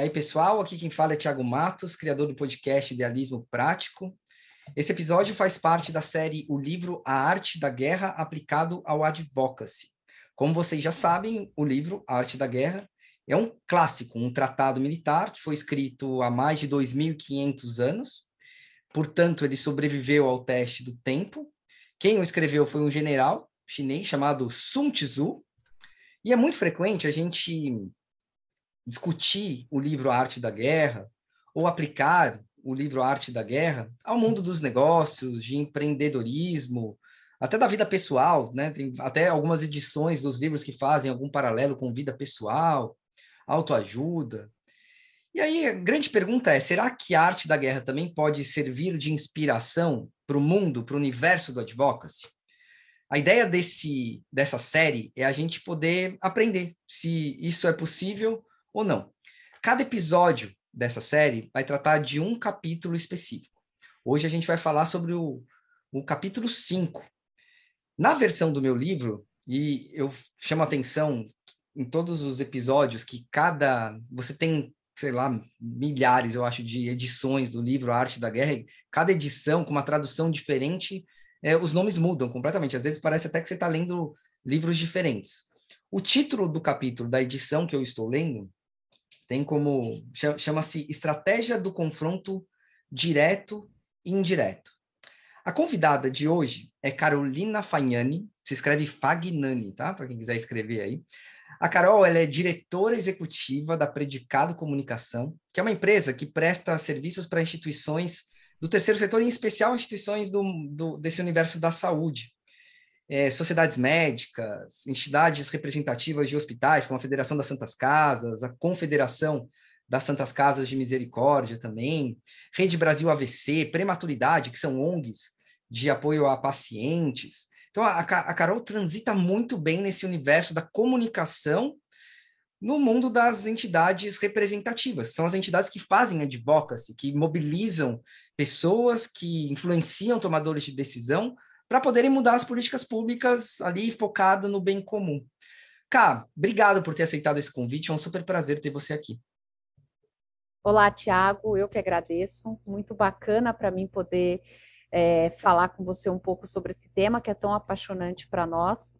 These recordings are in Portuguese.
E aí, pessoal, aqui quem fala é Thiago Matos, criador do podcast Idealismo Prático. Esse episódio faz parte da série O Livro A Arte da Guerra Aplicado ao Advocacy. Como vocês já sabem, o livro A Arte da Guerra é um clássico, um tratado militar que foi escrito há mais de 2.500 anos. Portanto, ele sobreviveu ao teste do tempo. Quem o escreveu foi um general chinês chamado Sun Tzu. E é muito frequente a gente discutir o livro Arte da Guerra ou aplicar o livro Arte da Guerra ao mundo dos negócios, de empreendedorismo, até da vida pessoal, né? Tem até algumas edições dos livros que fazem algum paralelo com vida pessoal, autoajuda. E aí a grande pergunta é: será que a arte da guerra também pode servir de inspiração para o mundo, para o universo do advocacy? A ideia desse, dessa série é a gente poder aprender se isso é possível ou não. Cada episódio dessa série vai tratar de um capítulo específico. Hoje a gente vai falar sobre o, o capítulo 5. Na versão do meu livro, e eu chamo a atenção em todos os episódios que cada. Você tem, sei lá, milhares, eu acho, de edições do livro A Arte da Guerra, cada edição com uma tradução diferente, é, os nomes mudam completamente. Às vezes parece até que você está lendo livros diferentes. O título do capítulo da edição que eu estou lendo tem como chama-se estratégia do confronto direto e indireto. A convidada de hoje é Carolina Fagnani, se escreve Fagnani, tá? Para quem quiser escrever aí. A Carol ela é diretora executiva da Predicado Comunicação, que é uma empresa que presta serviços para instituições do terceiro setor, em especial instituições do, do desse universo da saúde é, sociedades médicas, entidades representativas de hospitais, como a Federação das Santas Casas, a Confederação das Santas Casas de Misericórdia também, Rede Brasil AVC, Prematuridade, que são ONGs de apoio a pacientes. Então, a, a Carol transita muito bem nesse universo da comunicação no mundo das entidades representativas. São as entidades que fazem advocacy, que mobilizam pessoas, que influenciam tomadores de decisão para poderem mudar as políticas públicas ali focada no bem comum. Cá, obrigado por ter aceitado esse convite, é um super prazer ter você aqui. Olá, Tiago, eu que agradeço. Muito bacana para mim poder é, falar com você um pouco sobre esse tema que é tão apaixonante para nós.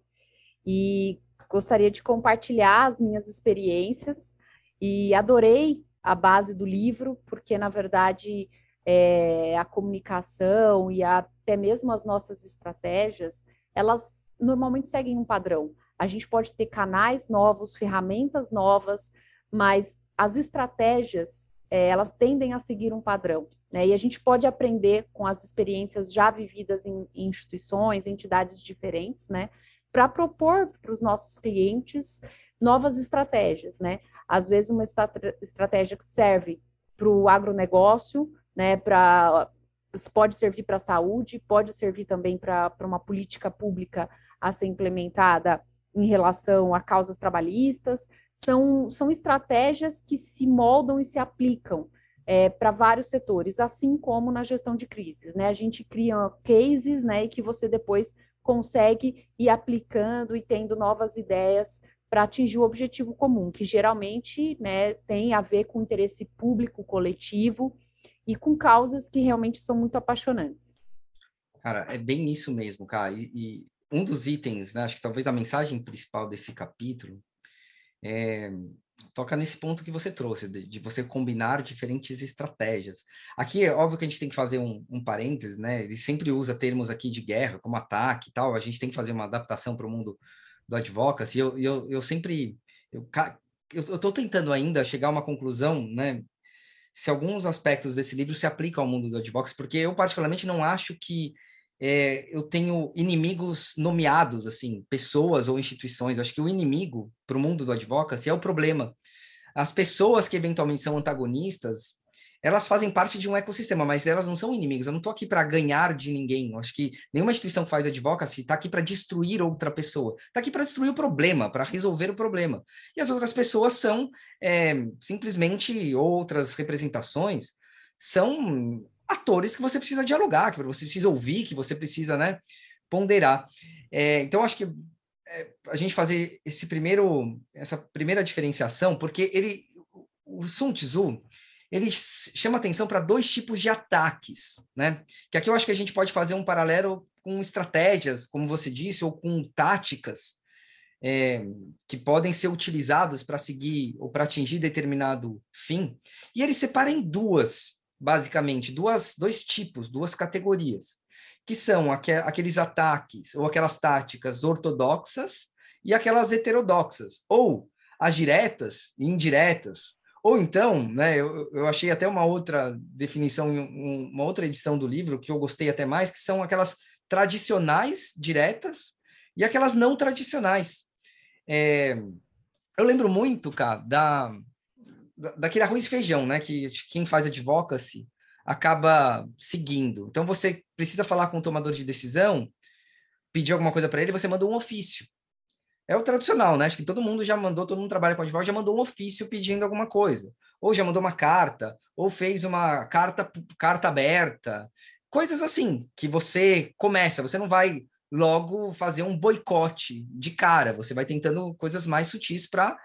E gostaria de compartilhar as minhas experiências e adorei a base do livro, porque, na verdade, é, a comunicação e a, até mesmo as nossas estratégias, elas normalmente seguem um padrão. A gente pode ter canais novos, ferramentas novas, mas as estratégias, é, elas tendem a seguir um padrão. Né? E a gente pode aprender com as experiências já vividas em, instituições, entidades diferentes, né? para propor para os nossos clientes novas estratégias. Né? Às vezes, uma estratégia que serve para o agronegócio, né, para pode servir para a saúde, pode servir também para uma política pública a ser implementada em relação a causas trabalhistas, são, são estratégias que se moldam e se aplicam é, para vários setores, assim como na gestão de crises, né? A gente cria cases, né, e que você depois consegue ir aplicando e tendo novas ideias para atingir o objetivo comum, que geralmente, né, tem a ver com o interesse público coletivo, e com causas que realmente são muito apaixonantes. Cara, é bem isso mesmo, cara. E, e um dos itens, né, acho que talvez a mensagem principal desse capítulo é, toca nesse ponto que você trouxe, de, de, você combinar diferentes estratégias. Aqui é óbvio que a gente tem que fazer um, um parênteses, né? Ele sempre usa termos aqui de guerra, como ataque e tal. A gente tem que fazer uma adaptação para o mundo do advocacy. E eu, eu, eu sempre. Eu, eu estou tentando ainda chegar a uma conclusão, né? Se alguns aspectos desse livro se aplicam ao mundo do advocacy, porque eu particularmente não acho que é, eu tenho inimigos nomeados, assim, pessoas ou instituições. Eu acho que o inimigo para o mundo do advocacy é o problema. As pessoas que eventualmente são antagonistas, elas fazem parte de um ecossistema, mas elas não são inimigos. Eu não estou aqui para ganhar de ninguém. Eu acho que nenhuma instituição que faz advocacy está aqui para destruir outra pessoa. Está aqui para destruir o problema, para resolver o problema. E as outras pessoas são é, simplesmente outras representações, são atores que você precisa dialogar, que você precisa ouvir, que você precisa né, ponderar. É, então, acho que é, a gente fazer esse primeiro, essa primeira diferenciação, porque ele o Sun Tzu, ele chama atenção para dois tipos de ataques, né? Que aqui eu acho que a gente pode fazer um paralelo com estratégias, como você disse, ou com táticas é, que podem ser utilizadas para seguir ou para atingir determinado fim. E ele separa em duas, basicamente, duas, dois tipos, duas categorias, que são aqu aqueles ataques ou aquelas táticas ortodoxas e aquelas heterodoxas, ou as diretas e indiretas, ou então, né, eu, eu achei até uma outra definição, uma outra edição do livro que eu gostei até mais, que são aquelas tradicionais diretas e aquelas não tradicionais. É, eu lembro muito, cara, da, daquele arroz e feijão, né, que quem faz advocacy acaba seguindo. Então, você precisa falar com o tomador de decisão, pedir alguma coisa para ele, você manda um ofício. É o tradicional, né? Acho que todo mundo já mandou, todo mundo trabalha com advogado, já mandou um ofício pedindo alguma coisa. Ou já mandou uma carta, ou fez uma carta, carta aberta. Coisas assim, que você começa, você não vai logo fazer um boicote de cara, você vai tentando coisas mais sutis para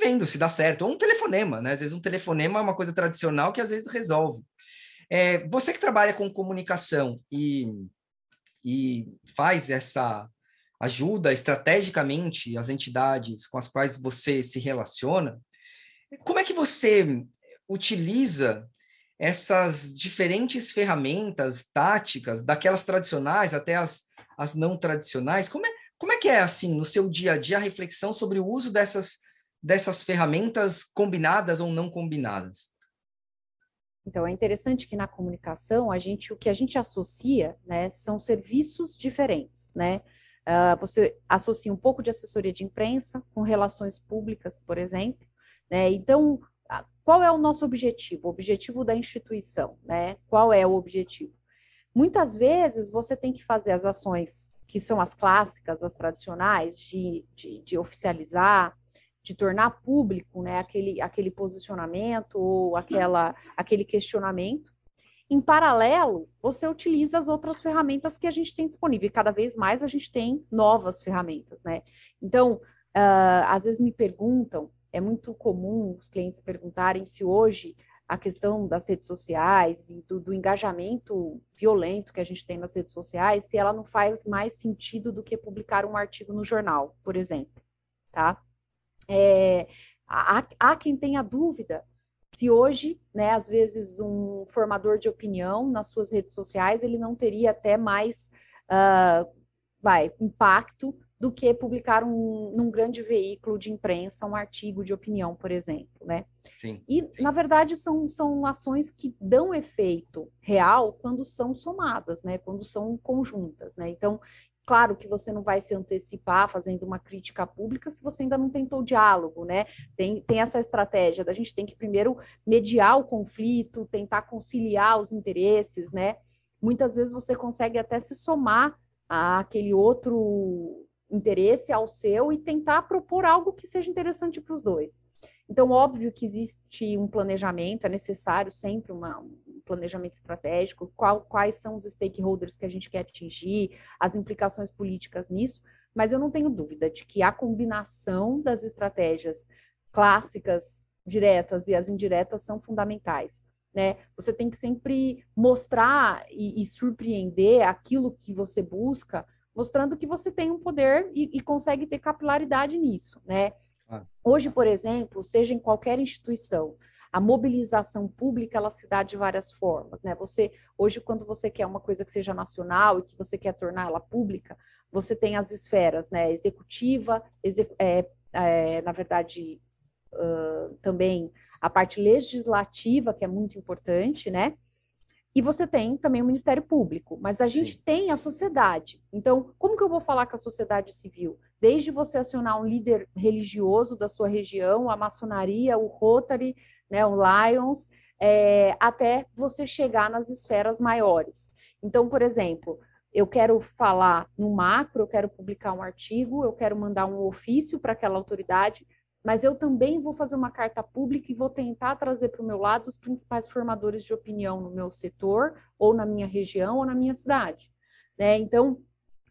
vendo se dá certo. Ou um telefonema, né? Às vezes um telefonema é uma coisa tradicional que às vezes resolve. É, você que trabalha com comunicação e, e faz essa ajuda estrategicamente as entidades com as quais você se relaciona, como é que você utiliza essas diferentes ferramentas táticas, daquelas tradicionais até as, as não tradicionais? Como é, como é que é, assim, no seu dia a dia, a reflexão sobre o uso dessas, dessas ferramentas combinadas ou não combinadas? Então, é interessante que na comunicação, a gente, o que a gente associa, né, são serviços diferentes, né? Uh, você associa um pouco de assessoria de imprensa com relações públicas, por exemplo. Né? Então, qual é o nosso objetivo? O objetivo da instituição, né? Qual é o objetivo? Muitas vezes você tem que fazer as ações que são as clássicas, as tradicionais, de, de, de oficializar, de tornar público né, aquele, aquele posicionamento ou aquela, aquele questionamento. Em paralelo, você utiliza as outras ferramentas que a gente tem disponível. E cada vez mais a gente tem novas ferramentas, né? Então, uh, às vezes me perguntam, é muito comum os clientes perguntarem se hoje a questão das redes sociais e do, do, engajamento violento que a gente tem nas redes sociais, se ela não faz mais sentido do que publicar um artigo no jornal, por exemplo, tá? É, há, há quem tenha dúvida se hoje, né, às vezes um formador de opinião nas suas redes sociais, ele não teria até mais, uh, vai, impacto do que publicar um, num grande veículo de imprensa um artigo de opinião, por exemplo, né? Sim. E, na verdade, são, são ações que dão efeito real quando são somadas, né? Quando são conjuntas, né? Então, Claro que você não vai se antecipar fazendo uma crítica pública se você ainda não tentou diálogo, né? Tem, tem essa estratégia da gente tem que primeiro mediar o conflito, tentar conciliar os interesses, né? Muitas vezes você consegue até se somar àquele outro interesse ao seu e tentar propor algo que seja interessante para os dois. Então, óbvio que existe um planejamento, é necessário sempre uma, um planejamento estratégico, qual, quais são os stakeholders que a gente quer atingir, as implicações políticas nisso, mas eu não tenho dúvida de que a combinação das estratégias clássicas, diretas e as indiretas são fundamentais. Né? Você tem que sempre mostrar e, e surpreender aquilo que você busca, mostrando que você tem um poder e, e consegue ter capilaridade nisso, né? Hoje, por exemplo, seja em qualquer instituição, a mobilização pública ela se dá de várias formas, né? Você hoje, quando você quer uma coisa que seja nacional e que você quer torná-la pública, você tem as esferas, né? Executiva, exec, é, é, na verdade, uh, também a parte legislativa, que é muito importante, né? E você tem também o Ministério Público, mas a gente Sim. tem a sociedade. Então, como que eu vou falar com a sociedade civil? Desde você acionar um líder religioso da sua região, a maçonaria, o Rotary, né, o Lions, é, até você chegar nas esferas maiores. Então, por exemplo, eu quero falar no macro, eu quero publicar um artigo, eu quero mandar um ofício para aquela autoridade, mas eu também vou fazer uma carta pública e vou tentar trazer para o meu lado os principais formadores de opinião no meu setor, ou na minha região, ou na minha cidade. Né? Então,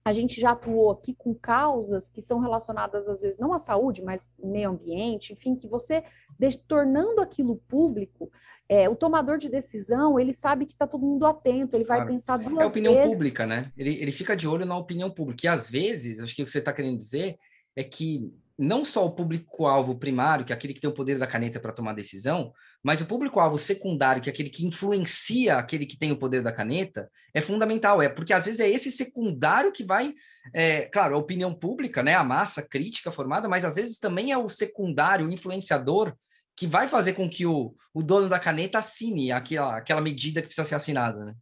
a gente já atuou aqui com causas que são relacionadas, às vezes, não à saúde, mas meio ambiente, enfim, que você, tornando aquilo público, é, o tomador de decisão, ele sabe que está todo mundo atento, ele vai claro. pensar duas vezes. É a opinião vezes. pública, né? Ele, ele fica de olho na opinião pública. E às vezes, acho que o que você está querendo dizer é que não só o público-alvo primário, que é aquele que tem o poder da caneta para tomar decisão, mas o público-alvo secundário, que é aquele que influencia aquele que tem o poder da caneta, é fundamental. É porque às vezes é esse secundário que vai, é, claro, a opinião pública, né, a massa crítica formada, mas às vezes também é o secundário, o influenciador, que vai fazer com que o, o dono da caneta assine aquela, aquela medida que precisa ser assinada. Né?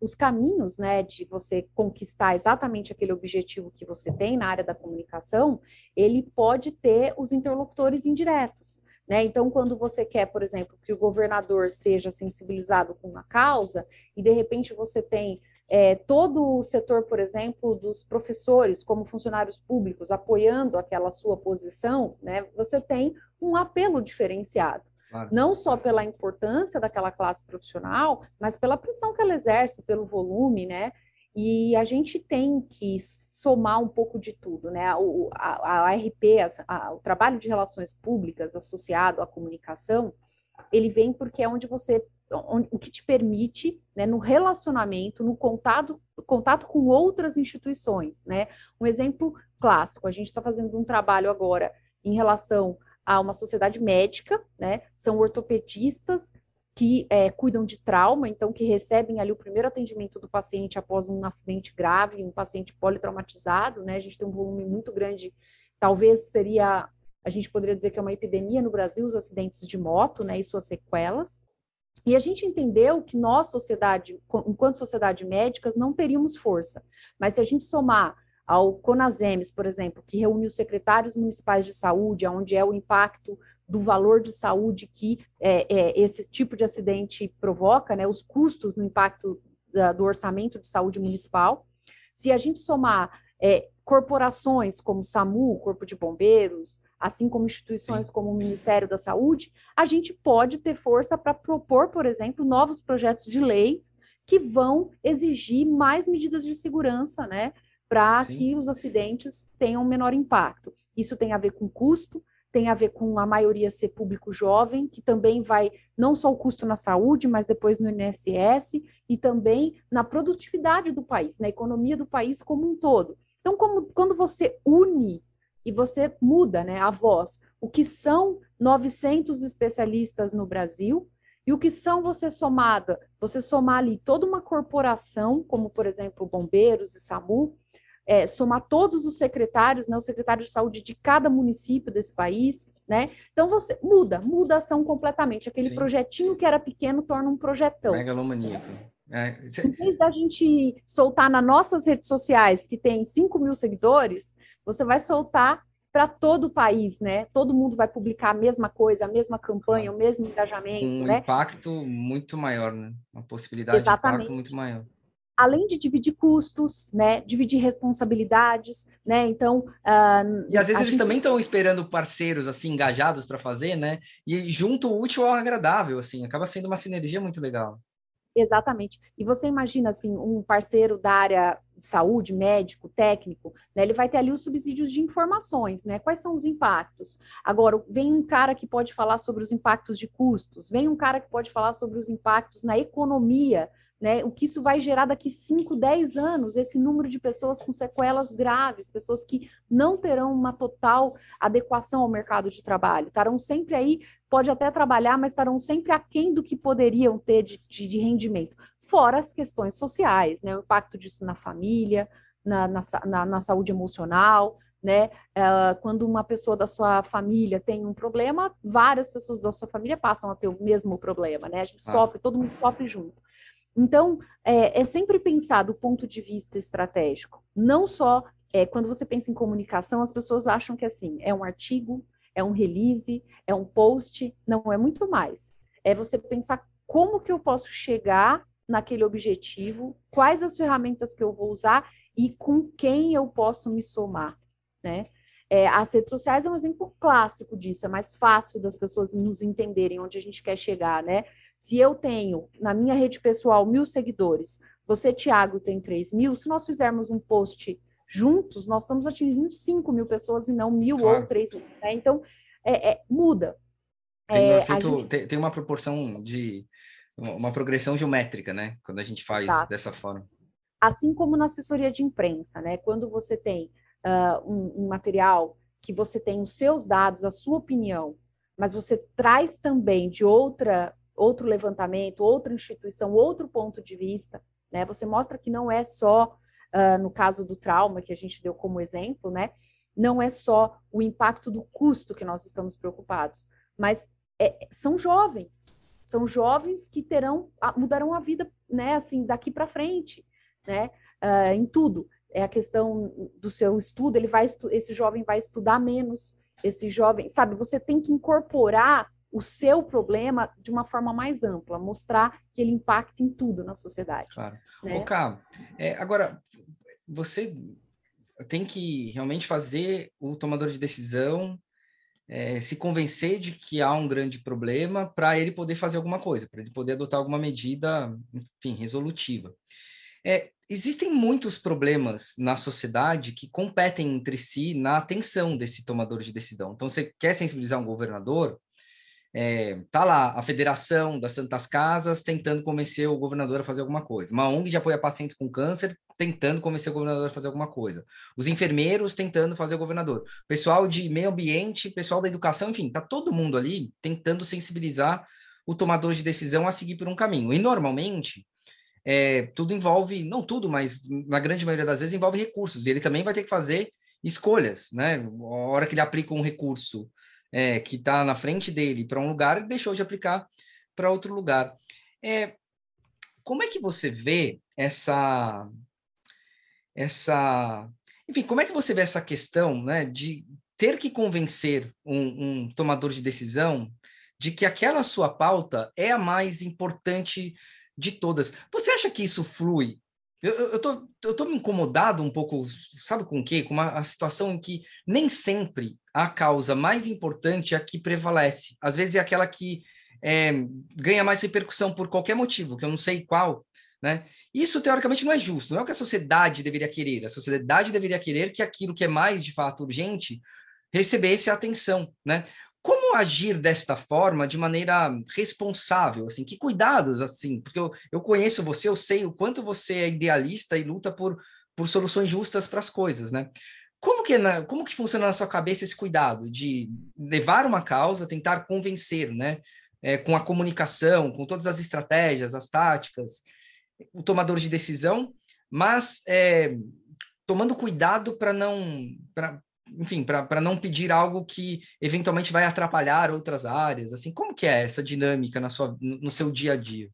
os caminhos, né, de você conquistar exatamente aquele objetivo que você tem na área da comunicação, ele pode ter os interlocutores indiretos. Né? Então, quando você quer, por exemplo, que o governador seja sensibilizado com uma causa, e de repente você tem é, todo o setor, por exemplo, dos professores como funcionários públicos apoiando aquela sua posição, né, você tem um apelo diferenciado. Claro. Não só pela importância daquela classe profissional, mas pela pressão que ela exerce, pelo volume, né? E a gente tem que somar um pouco de tudo, né? O, a, a RP, a, a, o trabalho de relações públicas associado à comunicação, ele vem porque é onde você, onde, o que te permite, né, no relacionamento, no contato, contato com outras instituições, né? Um exemplo clássico, a gente está fazendo um trabalho agora em relação a uma sociedade médica, né? São ortopedistas que é, cuidam de trauma, então que recebem ali o primeiro atendimento do paciente após um acidente grave, um paciente politraumatizado, né? A gente tem um volume muito grande, talvez seria, a gente poderia dizer que é uma epidemia no Brasil, os acidentes de moto, né? E suas sequelas. E a gente entendeu que nós, sociedade, enquanto sociedade médicas, não teríamos força. Mas se a gente somar ao CONASEMES, por exemplo, que reúne os secretários municipais de saúde, onde é o impacto do valor de saúde que é, é, esse tipo de acidente provoca, né, os custos no impacto da, do orçamento de saúde municipal. Se a gente somar é, corporações como SAMU, Corpo de Bombeiros, assim como instituições Sim. como o Ministério da Saúde, a gente pode ter força para propor, por exemplo, novos projetos de lei que vão exigir mais medidas de segurança, né? para que os acidentes tenham menor impacto. Isso tem a ver com custo, tem a ver com a maioria ser público jovem, que também vai não só o custo na saúde, mas depois no INSS e também na produtividade do país, na economia do país como um todo. Então, como, quando você une e você muda né, a voz, o que são 900 especialistas no Brasil e o que são você somada, você somar ali toda uma corporação, como por exemplo bombeiros e SAMU, é, somar todos os secretários, né, o secretário de saúde de cada município desse país, né? Então você muda, muda a ação completamente. Aquele Sim. projetinho que era pequeno torna um projetão. Megalomaníaco. É. Em vez da gente soltar nas nossas redes sociais, que tem 5 mil seguidores, você vai soltar para todo o país, né? Todo mundo vai publicar a mesma coisa, a mesma campanha, o mesmo engajamento, um né? impacto muito maior, né? Uma possibilidade Exatamente. de impacto muito maior além de dividir custos, né, dividir responsabilidades, né, então... Uh, e às vezes eles gente... também estão esperando parceiros, assim, engajados para fazer, né, e junto o útil ao agradável, assim, acaba sendo uma sinergia muito legal. Exatamente. E você imagina, assim, um parceiro da área de saúde, médico, técnico, né, ele vai ter ali os subsídios de informações, né, quais são os impactos. Agora, vem um cara que pode falar sobre os impactos de custos, vem um cara que pode falar sobre os impactos na economia né? O que isso vai gerar daqui 5, 10 anos, esse número de pessoas com sequelas graves, pessoas que não terão uma total adequação ao mercado de trabalho, estarão sempre aí, pode até trabalhar, mas estarão sempre aquém do que poderiam ter de, de, de rendimento. Fora as questões sociais, né? O impacto disso na família, na, na, na, na saúde emocional, né? Uh, quando uma pessoa da sua família tem um problema, várias pessoas da sua família passam a ter o mesmo problema, né? A gente ah. sofre, todo mundo sofre junto. Então, é, é sempre pensar do ponto de vista estratégico, não só é, quando você pensa em comunicação, as pessoas acham que assim, é um artigo, é um release, é um post, não é muito mais. É você pensar como que eu posso chegar naquele objetivo, quais as ferramentas que eu vou usar e com quem eu posso me somar, né? É, as redes sociais é um exemplo clássico disso, é mais fácil das pessoas nos entenderem onde a gente quer chegar, né? Se eu tenho na minha rede pessoal mil seguidores, Você, Tiago, tem 3 mil. Se nós fizermos um post juntos, nós estamos atingindo 5 mil pessoas e não mil claro. ou 3 mil. Né? Então, é, é, muda. Tem, um é, efeito, gente... tem, tem, uma proporção de uma progressão geométrica, né? Quando a gente faz Exato. dessa forma. Assim como na assessoria de imprensa, né? Quando você tem uh, um, um material que você tem os seus dados, a sua opinião, mas você traz também de outra outro levantamento, outra instituição, outro ponto de vista, né? Você mostra que não é só uh, no caso do trauma que a gente deu como exemplo, né? Não é só o impacto do custo que nós estamos preocupados, mas é, são jovens, são jovens que terão mudarão a vida, né? Assim daqui para frente, né? Uh, em tudo é a questão do seu estudo, ele vai esse jovem vai estudar menos, esse jovem, sabe, você tem que incorporar o seu problema de uma forma mais ampla, mostrar que ele impacta em tudo na sociedade. Claro. Né? Ô, Cá, é, agora, você tem que realmente fazer o tomador de decisão é, se convencer de que há um grande problema para ele poder fazer alguma coisa, para ele poder adotar alguma medida, enfim, resolutiva. É, existem muitos problemas na sociedade que competem entre si na atenção desse tomador de decisão. Então, você quer sensibilizar um governador, é, tá lá a Federação das Santas Casas tentando convencer o governador a fazer alguma coisa. Uma ONG de apoio a pacientes com câncer tentando convencer o governador a fazer alguma coisa. Os enfermeiros tentando fazer o governador. Pessoal de meio ambiente, pessoal da educação, enfim, tá todo mundo ali tentando sensibilizar o tomador de decisão a seguir por um caminho. E normalmente é, tudo envolve, não tudo, mas na grande maioria das vezes envolve recursos. E ele também vai ter que fazer escolhas, né? A hora que ele aplica um recurso é, que está na frente dele para um lugar, ele deixou de aplicar para outro lugar. É, como é que você vê essa, essa, enfim, como é que você vê essa questão, né, de ter que convencer um, um tomador de decisão de que aquela sua pauta é a mais importante de todas. Você acha que isso flui eu, eu, tô, eu tô me incomodado um pouco, sabe com o quê? Com uma situação em que nem sempre a causa mais importante é a que prevalece. Às vezes é aquela que é, ganha mais repercussão por qualquer motivo, que eu não sei qual, né? Isso, teoricamente, não é justo, não é o que a sociedade deveria querer. A sociedade deveria querer que aquilo que é mais, de fato, urgente recebesse atenção, né? Agir desta forma de maneira responsável, assim, que cuidados, assim, porque eu, eu conheço você, eu sei o quanto você é idealista e luta por, por soluções justas para as coisas, né? Como que, na, como que funciona na sua cabeça esse cuidado de levar uma causa, tentar convencer, né? É, com a comunicação, com todas as estratégias, as táticas, o tomador de decisão, mas é, tomando cuidado para não enfim, para não pedir algo que eventualmente vai atrapalhar outras áreas, assim, como que é essa dinâmica na sua, no seu dia a dia?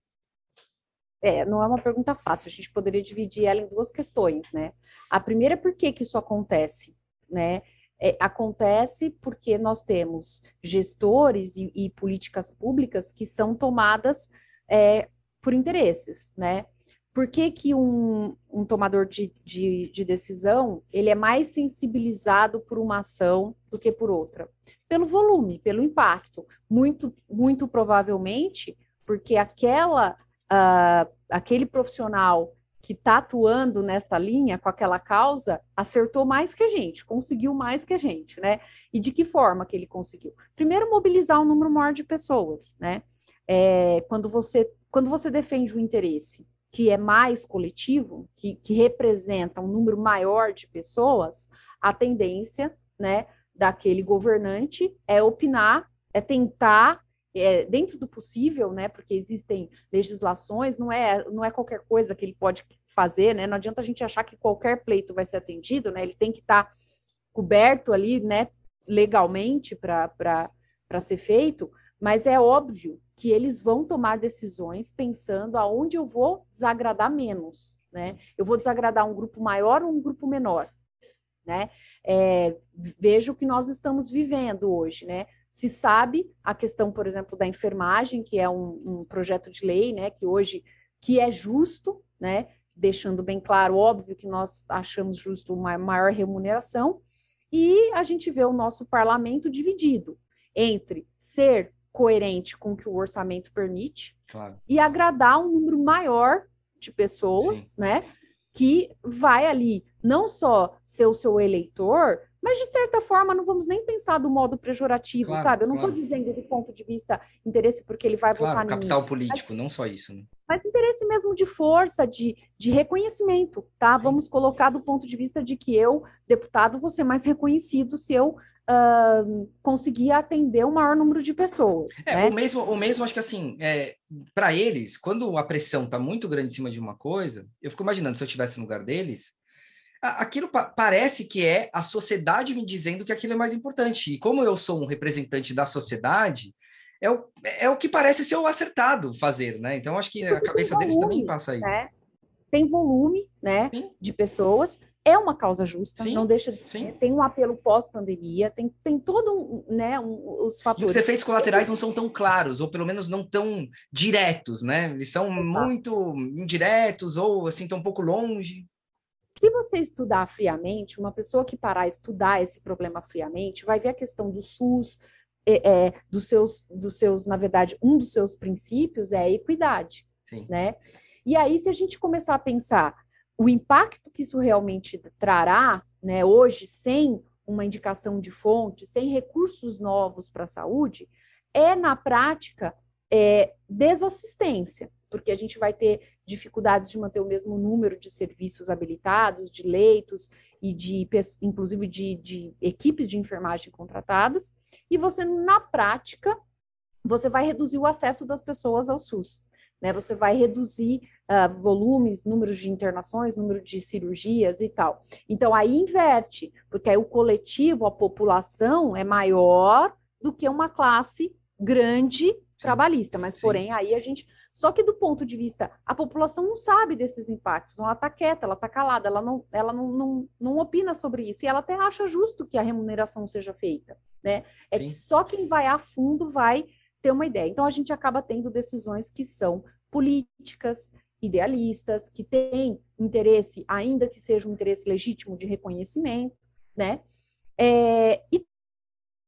É, não é uma pergunta fácil, a gente poderia dividir ela em duas questões, né? A primeira é por que que isso acontece, né? É, acontece porque nós temos gestores e, e políticas públicas que são tomadas é, por interesses, né? Por que, que um, um tomador de, de, de, decisão ele é mais sensibilizado por uma ação do que por outra? Pelo volume, pelo impacto. Muito, muito provavelmente porque aquela, uh, aquele profissional que está atuando nesta linha com aquela causa acertou mais que a gente, conseguiu mais que a gente, né? E de que forma que ele conseguiu? Primeiro, mobilizar um número maior de pessoas, né? É, quando você quando você defende o interesse que é mais coletivo, que, que representa um número maior de pessoas, a tendência, né, daquele governante é opinar, é tentar é, dentro do possível, né? Porque existem legislações, não é, não é qualquer coisa que ele pode fazer, né? Não adianta a gente achar que qualquer pleito vai ser atendido, né? Ele tem que estar tá coberto ali, né? Legalmente para ser feito, mas é óbvio que eles vão tomar decisões pensando aonde eu vou desagradar menos, né? Eu vou desagradar um grupo maior ou um grupo menor, né? É, veja o que nós estamos vivendo hoje, né? Se sabe a questão, por exemplo, da enfermagem, que é um, um projeto de lei, né? Que hoje que é justo, né? Deixando bem claro, óbvio que nós achamos justo uma maior remuneração, e a gente vê o nosso parlamento dividido entre ser coerente com o que o orçamento permite claro. e agradar um número maior de pessoas, Sim. né? Que vai ali não só ser o seu eleitor, mas de certa forma não vamos nem pensar do modo pejorativo, claro, sabe? Eu não estou claro. dizendo do ponto de vista interesse porque ele vai claro, votar capital mim, político, mas, não só isso. Né? Mas interesse mesmo de força, de, de reconhecimento, tá? Sim. Vamos colocar do ponto de vista de que eu, deputado, vou ser mais reconhecido se eu uh, conseguir atender o um maior número de pessoas. É, né? o mesmo, o mesmo, acho que assim, é, para eles, quando a pressão está muito grande em cima de uma coisa, eu fico imaginando se eu estivesse no lugar deles, aquilo pa parece que é a sociedade me dizendo que aquilo é mais importante. E como eu sou um representante da sociedade, é o, é o que parece ser o acertado fazer, né? Então, acho que a cabeça volume, deles também passa isso. Né? Tem volume, né, Sim. de pessoas, é uma causa justa, Sim. não deixa de ser, tem um apelo pós-pandemia, tem, tem todo um, né, um, os fatores. E os efeitos colaterais não são tão claros, ou pelo menos não tão diretos, né? Eles são Exato. muito indiretos, ou assim, estão um pouco longe. Se você estudar friamente, uma pessoa que parar a estudar esse problema friamente, vai ver a questão do SUS, é, é, dos, seus, dos seus, na verdade, um dos seus princípios é a equidade, Sim. né? E aí, se a gente começar a pensar o impacto que isso realmente trará, né, hoje, sem uma indicação de fonte, sem recursos novos para a saúde, é, na prática, é, desassistência, porque a gente vai ter dificuldades de manter o mesmo número de serviços habilitados, de leitos e de, inclusive, de, de equipes de enfermagem contratadas, e você, na prática, você vai reduzir o acesso das pessoas ao SUS. Né? Você vai reduzir uh, volumes, números de internações, número de cirurgias e tal. Então, aí inverte, porque aí o coletivo, a população é maior do que uma classe grande trabalhista, mas Sim. porém aí a gente só que do ponto de vista, a população não sabe desses impactos, ela está quieta, ela está calada, ela, não, ela não, não, não opina sobre isso, e ela até acha justo que a remuneração seja feita, né? É que só quem vai a fundo vai ter uma ideia. Então, a gente acaba tendo decisões que são políticas, idealistas, que têm interesse, ainda que seja um interesse legítimo de reconhecimento, né? É, e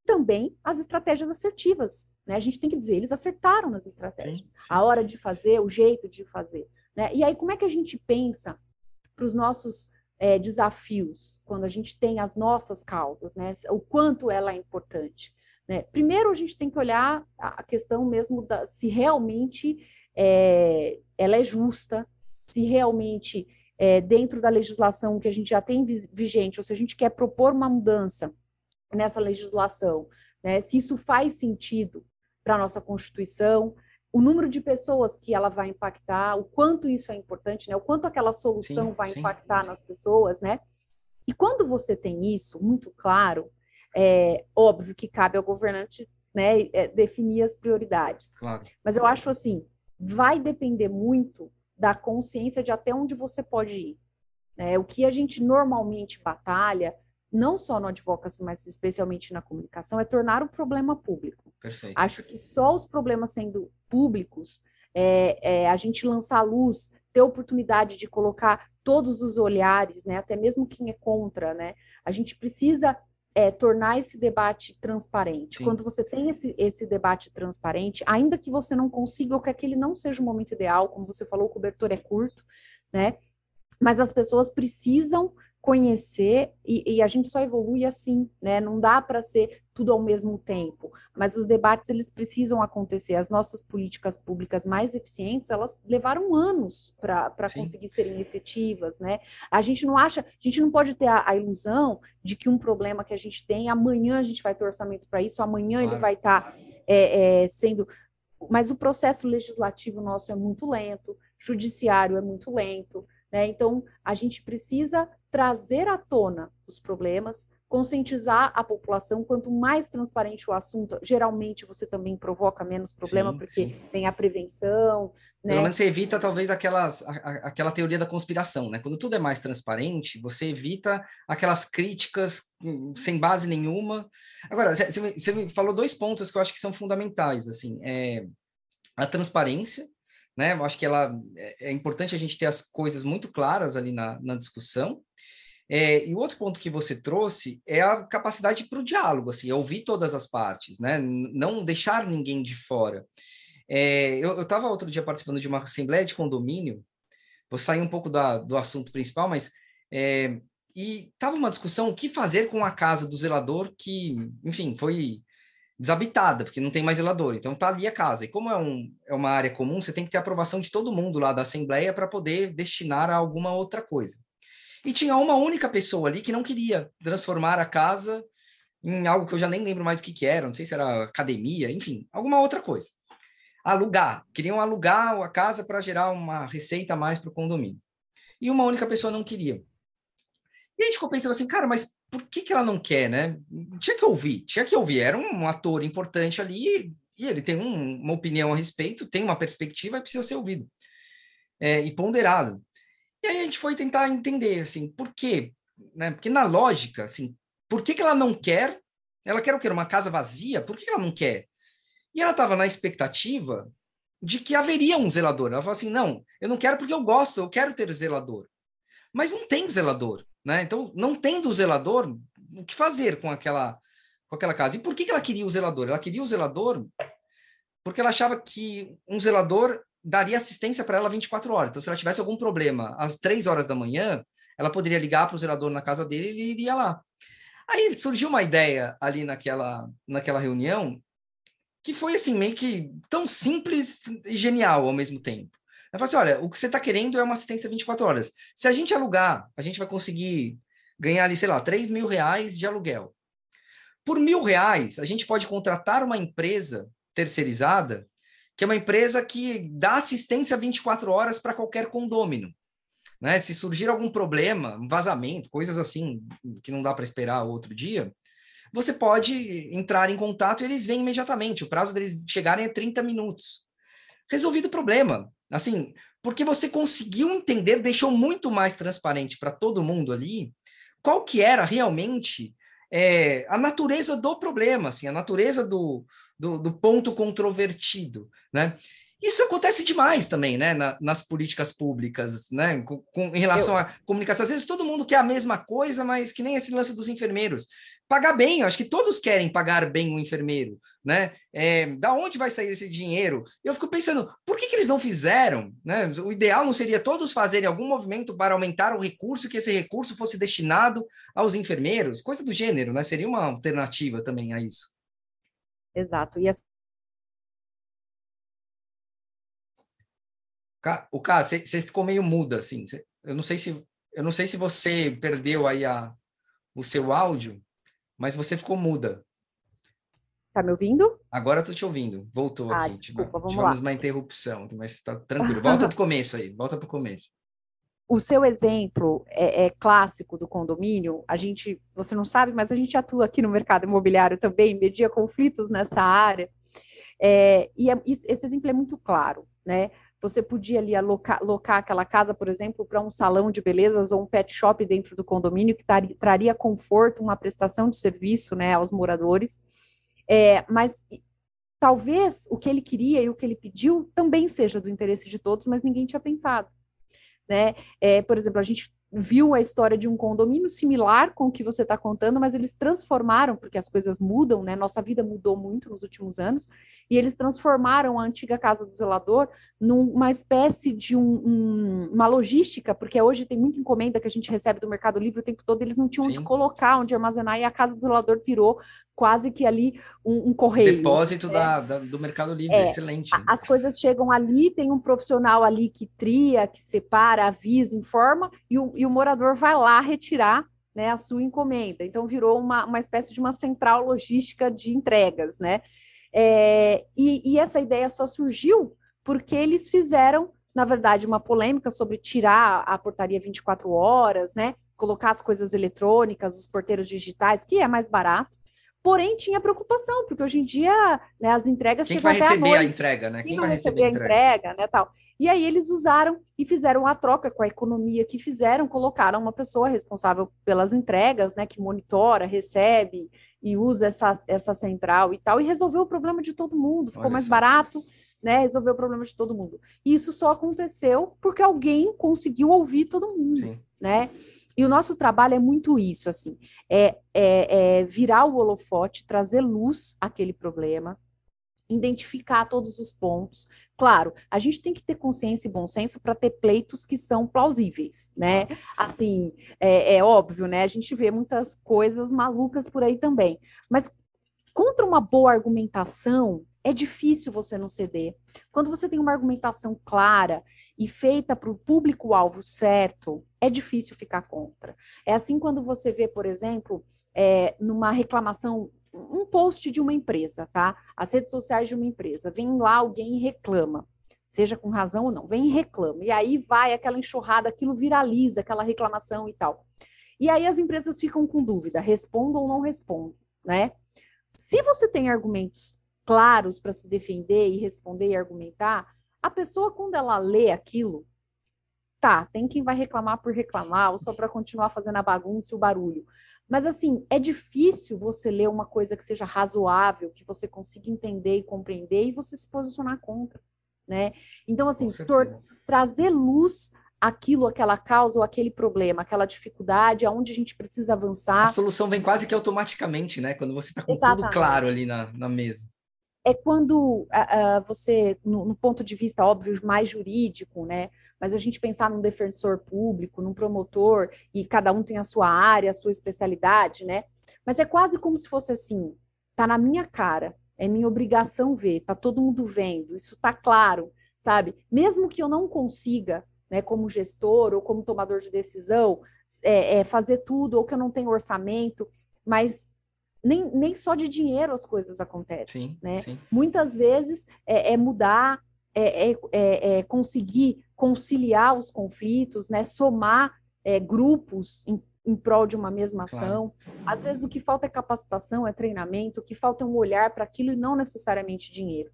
também as estratégias assertivas, né? A gente tem que dizer, eles acertaram nas estratégias, sim, sim. a hora de fazer, o jeito de fazer. Né? E aí, como é que a gente pensa para os nossos é, desafios, quando a gente tem as nossas causas, né? o quanto ela é importante? Né? Primeiro, a gente tem que olhar a questão mesmo da se realmente é, ela é justa, se realmente é, dentro da legislação que a gente já tem vigente, ou se a gente quer propor uma mudança nessa legislação, né, se isso faz sentido para a nossa Constituição, o número de pessoas que ela vai impactar, o quanto isso é importante, né? O quanto aquela solução sim, vai sim, impactar sim. nas pessoas, né? E quando você tem isso muito claro, é óbvio que cabe ao governante, né, é, definir as prioridades. Claro. Mas eu acho assim, vai depender muito da consciência de até onde você pode ir. Né? O que a gente normalmente batalha não só no advocacy, mas especialmente na comunicação, é tornar o problema público. Perfeito. Acho que só os problemas sendo públicos, é, é, a gente lançar a luz, ter oportunidade de colocar todos os olhares, né, até mesmo quem é contra, né, a gente precisa é, tornar esse debate transparente. Sim. Quando você tem esse, esse debate transparente, ainda que você não consiga, ou que aquele não seja o momento ideal, como você falou, o cobertor é curto, né, mas as pessoas precisam conhecer e, e, a gente só evolui assim, né? Não dá para ser tudo ao mesmo tempo, mas os debates eles precisam acontecer. As nossas políticas públicas mais eficientes elas levaram anos para conseguir serem efetivas, né? A gente não acha, a gente não pode ter a, a, ilusão de que um problema que a gente tem amanhã a gente vai ter orçamento para isso, amanhã claro. ele vai estar tá, é, é, sendo, mas o processo legislativo nosso é muito lento, judiciário é muito lento. Né? Então, a gente precisa trazer à tona os problemas, conscientizar a população. Quanto mais transparente o assunto, geralmente você também provoca menos problema, sim, porque sim. tem a prevenção. Né? Pelo menos você evita, talvez, aquelas, a, aquela teoria da conspiração. Né? Quando tudo é mais transparente, você evita aquelas críticas hum, sem base nenhuma. Agora, você, você me falou dois pontos que eu acho que são fundamentais. assim, é A transparência, né? Eu acho que ela é, é importante a gente ter as coisas muito claras ali na, na discussão. É, e o outro ponto que você trouxe é a capacidade para o diálogo, assim, ouvir todas as partes, né? Não deixar ninguém de fora. É, eu estava outro dia participando de uma assembleia de condomínio vou sair um pouco da, do assunto principal, mas é, e tava uma discussão o que fazer com a casa do zelador que, enfim, foi desabitada, porque não tem mais zelador. Então tá ali a casa. E como é, um, é uma área comum, você tem que ter aprovação de todo mundo lá da Assembleia para poder destinar a alguma outra coisa. E tinha uma única pessoa ali que não queria transformar a casa em algo que eu já nem lembro mais o que, que era, não sei se era academia, enfim, alguma outra coisa. Alugar, queriam alugar a casa para gerar uma receita a mais para o condomínio. E uma única pessoa não queria. E a gente ficou pensando assim, cara, mas por que, que ela não quer, né? Tinha que ouvir, tinha que ouvir. Era um ator importante ali e ele tem um, uma opinião a respeito, tem uma perspectiva e precisa ser ouvido é, e ponderado. E aí a gente foi tentar entender, assim, por quê? Né? Porque na lógica, assim, por que, que ela não quer? Ela quer o quê? Uma casa vazia? Por que, que ela não quer? E ela estava na expectativa de que haveria um zelador. Ela falou assim: não, eu não quero porque eu gosto, eu quero ter zelador. Mas não tem zelador. Né? Então, não tendo o zelador, o que fazer com aquela, com aquela casa? E por que, ela queria o zelador? Ela queria o zelador porque ela achava que um zelador daria assistência para ela 24 horas. Então, se ela tivesse algum problema às 3 horas da manhã, ela poderia ligar para o zelador na casa dele e ele iria lá. Aí surgiu uma ideia ali naquela, naquela reunião que foi assim, meio que tão simples e genial ao mesmo tempo. Ela falou assim: olha, o que você está querendo é uma assistência 24 horas. Se a gente alugar, a gente vai conseguir ganhar ali, sei lá, 3 mil reais de aluguel. Por mil reais, a gente pode contratar uma empresa terceirizada, que é uma empresa que dá assistência 24 horas para qualquer condômino. Né? Se surgir algum problema, vazamento, coisas assim que não dá para esperar outro dia, você pode entrar em contato e eles vêm imediatamente. O prazo deles chegarem é 30 minutos. Resolvido o problema. Assim, porque você conseguiu entender, deixou muito mais transparente para todo mundo ali qual que era realmente é, a natureza do problema, assim, a natureza do, do, do ponto controvertido, né? Isso acontece demais também, né, na, nas políticas públicas, né, com, com em relação eu... à comunicação. Às vezes todo mundo quer a mesma coisa, mas que nem esse lance dos enfermeiros pagar bem, acho que todos querem pagar bem o enfermeiro, né? É, da onde vai sair esse dinheiro? Eu fico pensando, por que, que eles não fizeram? Né? O ideal não seria todos fazerem algum movimento para aumentar o recurso, que esse recurso fosse destinado aos enfermeiros, coisa do gênero, né? Seria uma alternativa também a isso. Exato. E O cara, você ficou meio muda, assim. Eu não sei se eu não sei se você perdeu aí a, o seu áudio, mas você ficou muda. Tá me ouvindo? Agora tô te ouvindo. Voltou ah, aqui. Desculpa, vamos Tivemos lá. uma interrupção, mas tá tranquilo. Volta pro começo aí, volta pro começo. O seu exemplo é, é, clássico do condomínio. A gente, você não sabe, mas a gente atua aqui no mercado imobiliário também, media conflitos nessa área. É, e é, esse exemplo é muito claro, né? Você podia ali alocar, aquela casa, por exemplo, para um salão de belezas ou um pet shop dentro do condomínio que tar, traria conforto, uma prestação de serviço né, aos moradores. É, mas talvez o que ele queria e o que ele pediu também seja do interesse de todos, mas ninguém tinha pensado. Né? É, por exemplo, a gente viu a história de um condomínio similar com o que você está contando, mas eles transformaram, porque as coisas mudam, né? Nossa vida mudou muito nos últimos anos, e eles transformaram a antiga casa do zelador numa espécie de um, um, uma logística, porque hoje tem muita encomenda que a gente recebe do Mercado Livre o tempo todo, eles não tinham Sim. onde colocar, onde armazenar, e a casa do zelador virou quase que ali um, um correio. Depósito é. da, da, do Mercado Livre, é, excelente. As coisas chegam ali, tem um profissional ali que tria, que separa, avisa, informa, e o, e o morador vai lá retirar né, a sua encomenda. Então, virou uma, uma espécie de uma central logística de entregas, né? É, e, e essa ideia só surgiu porque eles fizeram, na verdade, uma polêmica sobre tirar a portaria 24 horas, né? Colocar as coisas eletrônicas, os porteiros digitais, que é mais barato. Porém, tinha preocupação, porque hoje em dia né, as entregas Quem chegam vai até receber a, a entrega, né? Quem, Quem vai receber a entrega? entrega, né, tal. E aí eles usaram e fizeram a troca com a economia que fizeram, colocaram uma pessoa responsável pelas entregas, né, que monitora, recebe e usa essa, essa central e tal, e resolveu o problema de todo mundo, ficou Olha mais barato, né, resolveu o problema de todo mundo. E isso só aconteceu porque alguém conseguiu ouvir todo mundo, Sim. né? E o nosso trabalho é muito isso, assim, é, é, é virar o holofote, trazer luz àquele problema, identificar todos os pontos. Claro, a gente tem que ter consciência e bom senso para ter pleitos que são plausíveis, né? Assim, é, é, óbvio, né? A gente vê muitas coisas malucas por aí também. Mas contra uma boa argumentação, é difícil você não ceder. Quando você tem uma argumentação clara e feita para o público-alvo certo, é difícil ficar contra. É assim quando você vê, por exemplo, é, numa reclamação um post de uma empresa, tá? As redes sociais de uma empresa. Vem lá alguém e reclama, seja com razão ou não, vem e reclama. E aí vai aquela enxurrada, aquilo viraliza, aquela reclamação e tal. E aí as empresas ficam com dúvida, respondam ou não respondem, né? Se você tem argumentos claros para se defender e responder e argumentar, a pessoa, quando ela lê aquilo, tá, tem quem vai reclamar por reclamar, ou só para continuar fazendo a bagunça e o barulho. Mas, assim, é difícil você ler uma coisa que seja razoável, que você consiga entender e compreender e você se posicionar contra, né? Então, assim, trazer luz aquilo, aquela causa ou aquele problema, aquela dificuldade, aonde a gente precisa avançar. A solução vem quase que automaticamente, né? Quando você está com Exatamente. tudo claro ali na, na mesa é quando uh, você, no, no, ponto de vista óbvio, mais jurídico, né? Mas a gente pensar num defensor público, num promotor, e cada um tem a sua área, a sua especialidade, né? Mas é quase como se fosse assim: tá na minha cara, é minha obrigação ver, tá todo mundo vendo, isso tá claro, sabe? Mesmo que eu não consiga, né, como gestor ou como tomador de decisão, é, é fazer tudo, ou que eu não tenho orçamento, mas nem, nem só de dinheiro as coisas acontecem, sim, né? Sim. Muitas vezes é, é mudar, é, é, é, é conseguir conciliar os conflitos, né? Somar é, grupos em, em prol de uma mesma ação. Claro. Às vezes o que falta é capacitação, é treinamento, o que falta é um olhar para aquilo e não necessariamente dinheiro.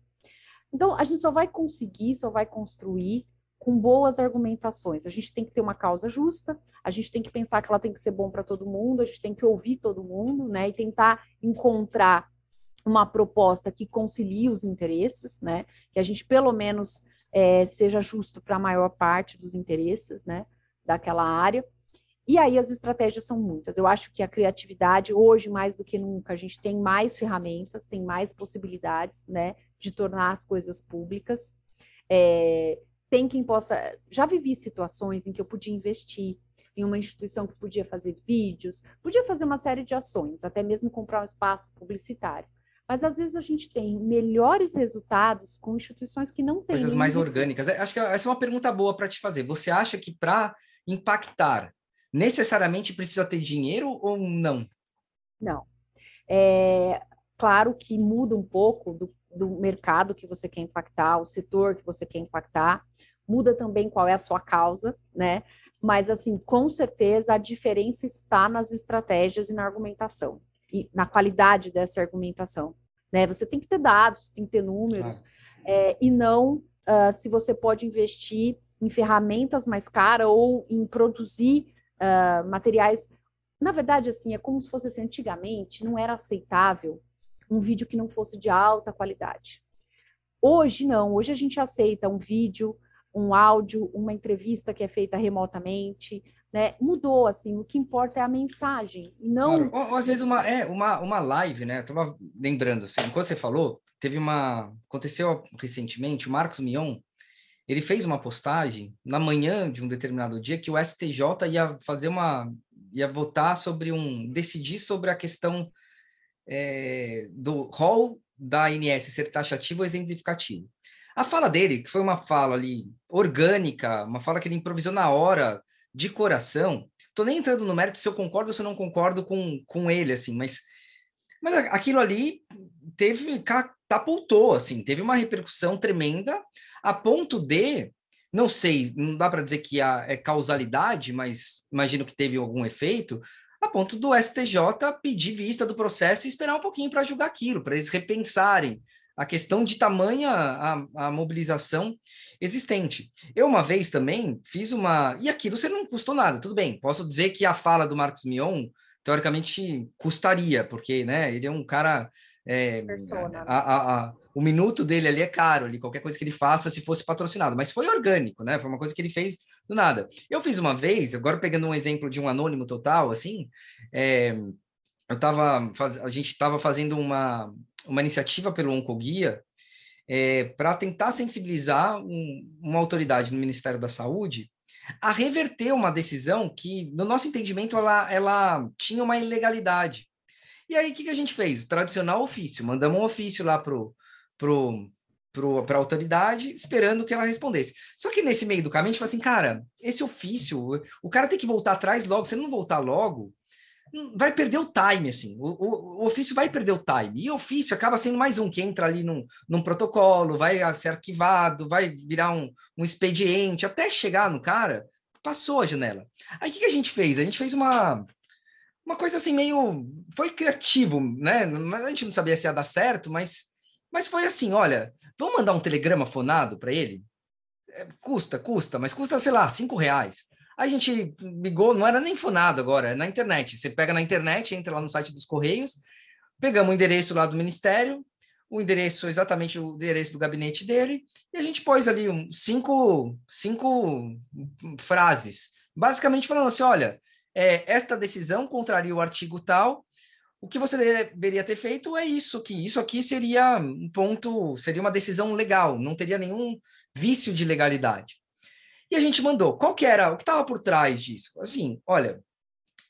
Então, a gente só vai conseguir, só vai construir com boas argumentações. A gente tem que ter uma causa justa, a gente tem que pensar que ela tem que ser bom para todo mundo, a gente tem que ouvir todo mundo, né? E tentar encontrar uma proposta que concilie os interesses, né? Que a gente pelo menos é, seja justo para a maior parte dos interesses, né? Daquela área. E aí as estratégias são muitas. Eu acho que a criatividade, hoje, mais do que nunca, a gente tem mais ferramentas, tem mais possibilidades, né? De tornar as coisas públicas. É, tem quem possa. Já vivi situações em que eu podia investir em uma instituição que podia fazer vídeos, podia fazer uma série de ações, até mesmo comprar um espaço publicitário. Mas às vezes a gente tem melhores resultados com instituições que não têm. Coisas mais orgânicas. É, acho que essa é uma pergunta boa para te fazer. Você acha que para impactar necessariamente precisa ter dinheiro ou não? Não. É claro que muda um pouco do do mercado que você quer impactar, o setor que você quer impactar, muda também qual é a sua causa, né? Mas, assim, com certeza a diferença está nas estratégias e na argumentação, e na qualidade dessa argumentação, né? Você tem que ter dados, tem que ter números, é, e não uh, se você pode investir em ferramentas mais caras ou em produzir uh, materiais. Na verdade, assim, é como se fosse assim, antigamente, não era aceitável um vídeo que não fosse de alta qualidade. Hoje não, hoje a gente aceita um vídeo, um áudio, uma entrevista que é feita remotamente, né? Mudou assim, o que importa é a mensagem, não. Claro. Ou, às vezes uma é uma, uma live, né? Eu tava lembrando assim, enquanto você falou, teve uma aconteceu recentemente, o Marcos Mion, ele fez uma postagem na manhã de um determinado dia que o STJ ia fazer uma ia votar sobre um decidir sobre a questão é, do rol da ANS ser taxativo ou exemplificativo. A fala dele, que foi uma fala ali orgânica, uma fala que ele improvisou na hora, de coração, tô nem entrando no mérito se eu concordo ou se eu não concordo com, com ele, assim, mas, mas aquilo ali teve, catapultou, assim, teve uma repercussão tremenda, a ponto de, não sei, não dá para dizer que é causalidade, mas imagino que teve algum efeito, a ponto do STJ pedir vista do processo e esperar um pouquinho para julgar aquilo, para eles repensarem a questão de tamanha a, a, mobilização existente. Eu, uma vez também, fiz uma. E aquilo você não custou nada, tudo bem. Posso dizer que a fala do Marcos Mion, teoricamente, custaria, porque né, ele é um cara. É, a, a, o minuto dele ali é caro, ali, qualquer coisa que ele faça, se fosse patrocinado, mas foi orgânico, né? Foi uma coisa que ele fez do nada. Eu fiz uma vez, agora pegando um exemplo de um anônimo total, assim, é, eu tava, a gente estava fazendo uma, uma iniciativa pelo Oncoguia é, para tentar sensibilizar um, uma autoridade no Ministério da Saúde a reverter uma decisão que, no nosso entendimento, ela, ela tinha uma ilegalidade. E aí, o que, que a gente fez? O tradicional ofício. Mandamos um ofício lá para pro, pro, a autoridade, esperando que ela respondesse. Só que nesse meio do caminho, a gente falou assim, cara, esse ofício, o cara tem que voltar atrás logo. Se ele não voltar logo, vai perder o time, assim. O, o, o, ofício vai perder o time. E o ofício acaba sendo mais um que entra ali num, num protocolo, vai ser arquivado, vai virar um, um expediente, até chegar no cara, passou a janela. Aí o que, que a gente fez? A gente fez uma, uma coisa assim meio. Foi criativo, né? A gente não sabia se ia dar certo, mas, mas foi assim: olha, vamos mandar um telegrama fonado para ele? É, custa, custa, mas custa, sei lá, cinco reais. A gente ligou, não era nem fonado agora, é na internet. Você pega na internet, entra lá no site dos Correios, pegamos o endereço lá do Ministério, o endereço, exatamente o endereço do gabinete dele, e a gente pôs ali um, cinco, cinco frases, basicamente falando assim: olha, é, esta decisão contraria o artigo tal. O que você deveria ter feito é isso aqui. Isso aqui seria um ponto, seria uma decisão legal, não teria nenhum vício de legalidade. E a gente mandou. Qual que era, o que estava por trás disso? Assim, olha,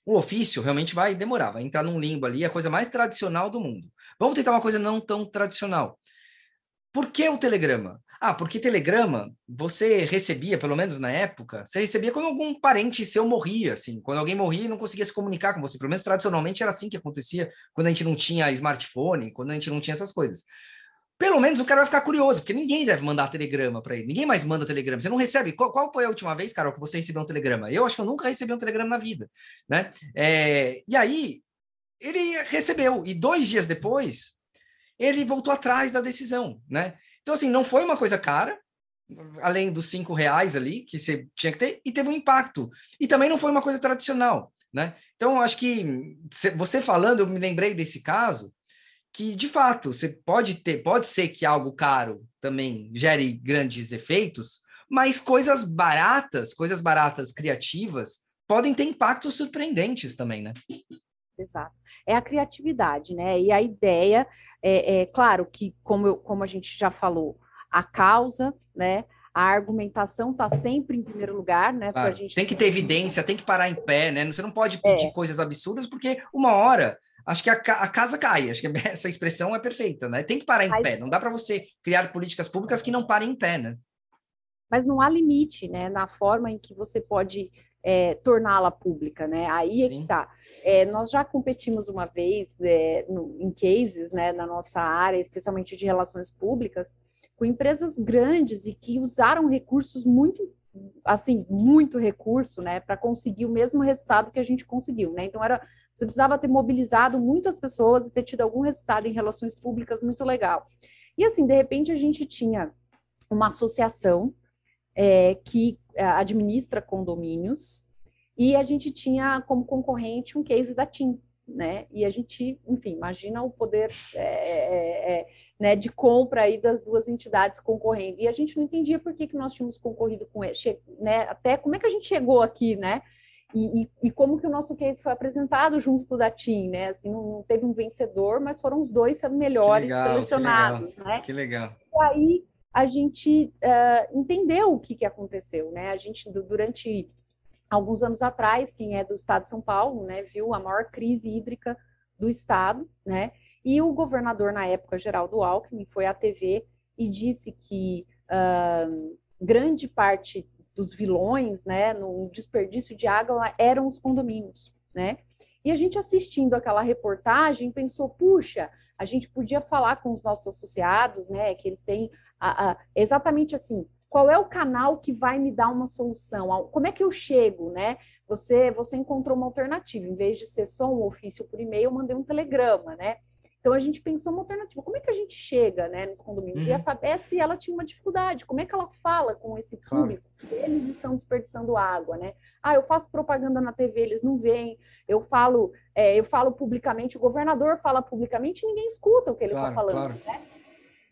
o ofício realmente vai demorar, vai entrar num limbo ali, é a coisa mais tradicional do mundo. Vamos tentar uma coisa não tão tradicional. Por que o telegrama? Ah, porque telegrama você recebia, pelo menos na época, você recebia quando algum parente seu morria, assim, quando alguém morria e não conseguia se comunicar com você. Pelo menos tradicionalmente era assim que acontecia quando a gente não tinha smartphone, quando a gente não tinha essas coisas pelo menos o cara vai ficar curioso, porque ninguém deve mandar telegrama para ele. Ninguém mais manda telegrama. Você não recebe. Qual, qual, foi a última vez, Carol, que você recebeu um telegrama? Eu acho que eu nunca recebi um telegrama na vida, né? É, e aí ele recebeu e dois dias depois ele voltou atrás da decisão, né? Então assim não foi uma coisa cara, além dos cinco reais ali que você tinha que ter e teve um impacto. E também não foi uma coisa tradicional, né? Então acho que você falando, eu me lembrei desse caso que de fato você pode ter, pode ser que algo caro também gere grandes efeitos, mas coisas baratas, coisas baratas criativas, podem ter impactos surpreendentes também, né? Exato. É a criatividade, né? E a ideia é, é claro que, como, eu, como a gente já falou, a causa, né? A argumentação está sempre em primeiro lugar, né? Claro. gente tem que ter evidência, tem que parar em pé, né? Você não pode pedir é. coisas absurdas, porque uma hora acho que a, a, casa cai. Acho que essa expressão é perfeita, né? Tem que parar em pé. Não dá para você criar políticas públicas que não parem em pé, né? Mas não há limite, né? Na forma em que você pode é, torná-la pública, né? Aí é Sim. que tá. É, nós já competimos uma vez é, no, em cases, né, na nossa área, especialmente de relações públicas, com empresas grandes e que usaram recursos muito assim, muito recurso, né, para conseguir o mesmo resultado que a gente conseguiu, né? Então era você precisava ter mobilizado muitas pessoas e ter tido algum resultado em relações públicas muito legal. E assim, de repente a gente tinha uma associação é, que é, administra condomínios e a gente tinha como concorrente um case da TIM, né? E a gente, enfim, imagina o poder é, é, né, de compra aí das duas entidades concorrendo. E a gente não entendia por que, que nós tínhamos concorrido com ele, né? Até como é que a gente chegou aqui, né? E, e, e, como que o nosso case foi apresentado junto do da TIM, né? Assim, não, não, teve um vencedor, mas foram os dois melhores legal, selecionados, que né? Que legal. E aí a gente uh, entendeu o que, que aconteceu, né? A gente, durante alguns anos atrás, quem é do estado de São Paulo, né, viu a maior crise hídrica do estado, né? E o governador, na época, Geraldo Alckmin, foi à TV e disse que uh, grande parte dos vilões, né, no desperdício de água, eram os condomínios, né? E a gente assistindo aquela reportagem pensou, puxa, a gente podia falar com os nossos associados, né, que eles têm a, a, exatamente assim, qual é o canal que vai me dar uma solução? Como é que eu chego, né? Você, você encontrou uma alternativa, em vez de ser só um ofício por e-mail, eu mandei um telegrama, né? Então a gente pensou uma alternativa. Como é que a gente chega, né, nos condomínios? Uhum. E a Sabesp, ela tinha uma dificuldade. Como é que ela fala com esse público? Claro. Eles estão desperdiçando água, né? Ah, eu faço propaganda na TV, eles não veem. Eu falo, é, eu falo publicamente, o governador fala publicamente, ninguém escuta o que ele está claro, falando, claro. né?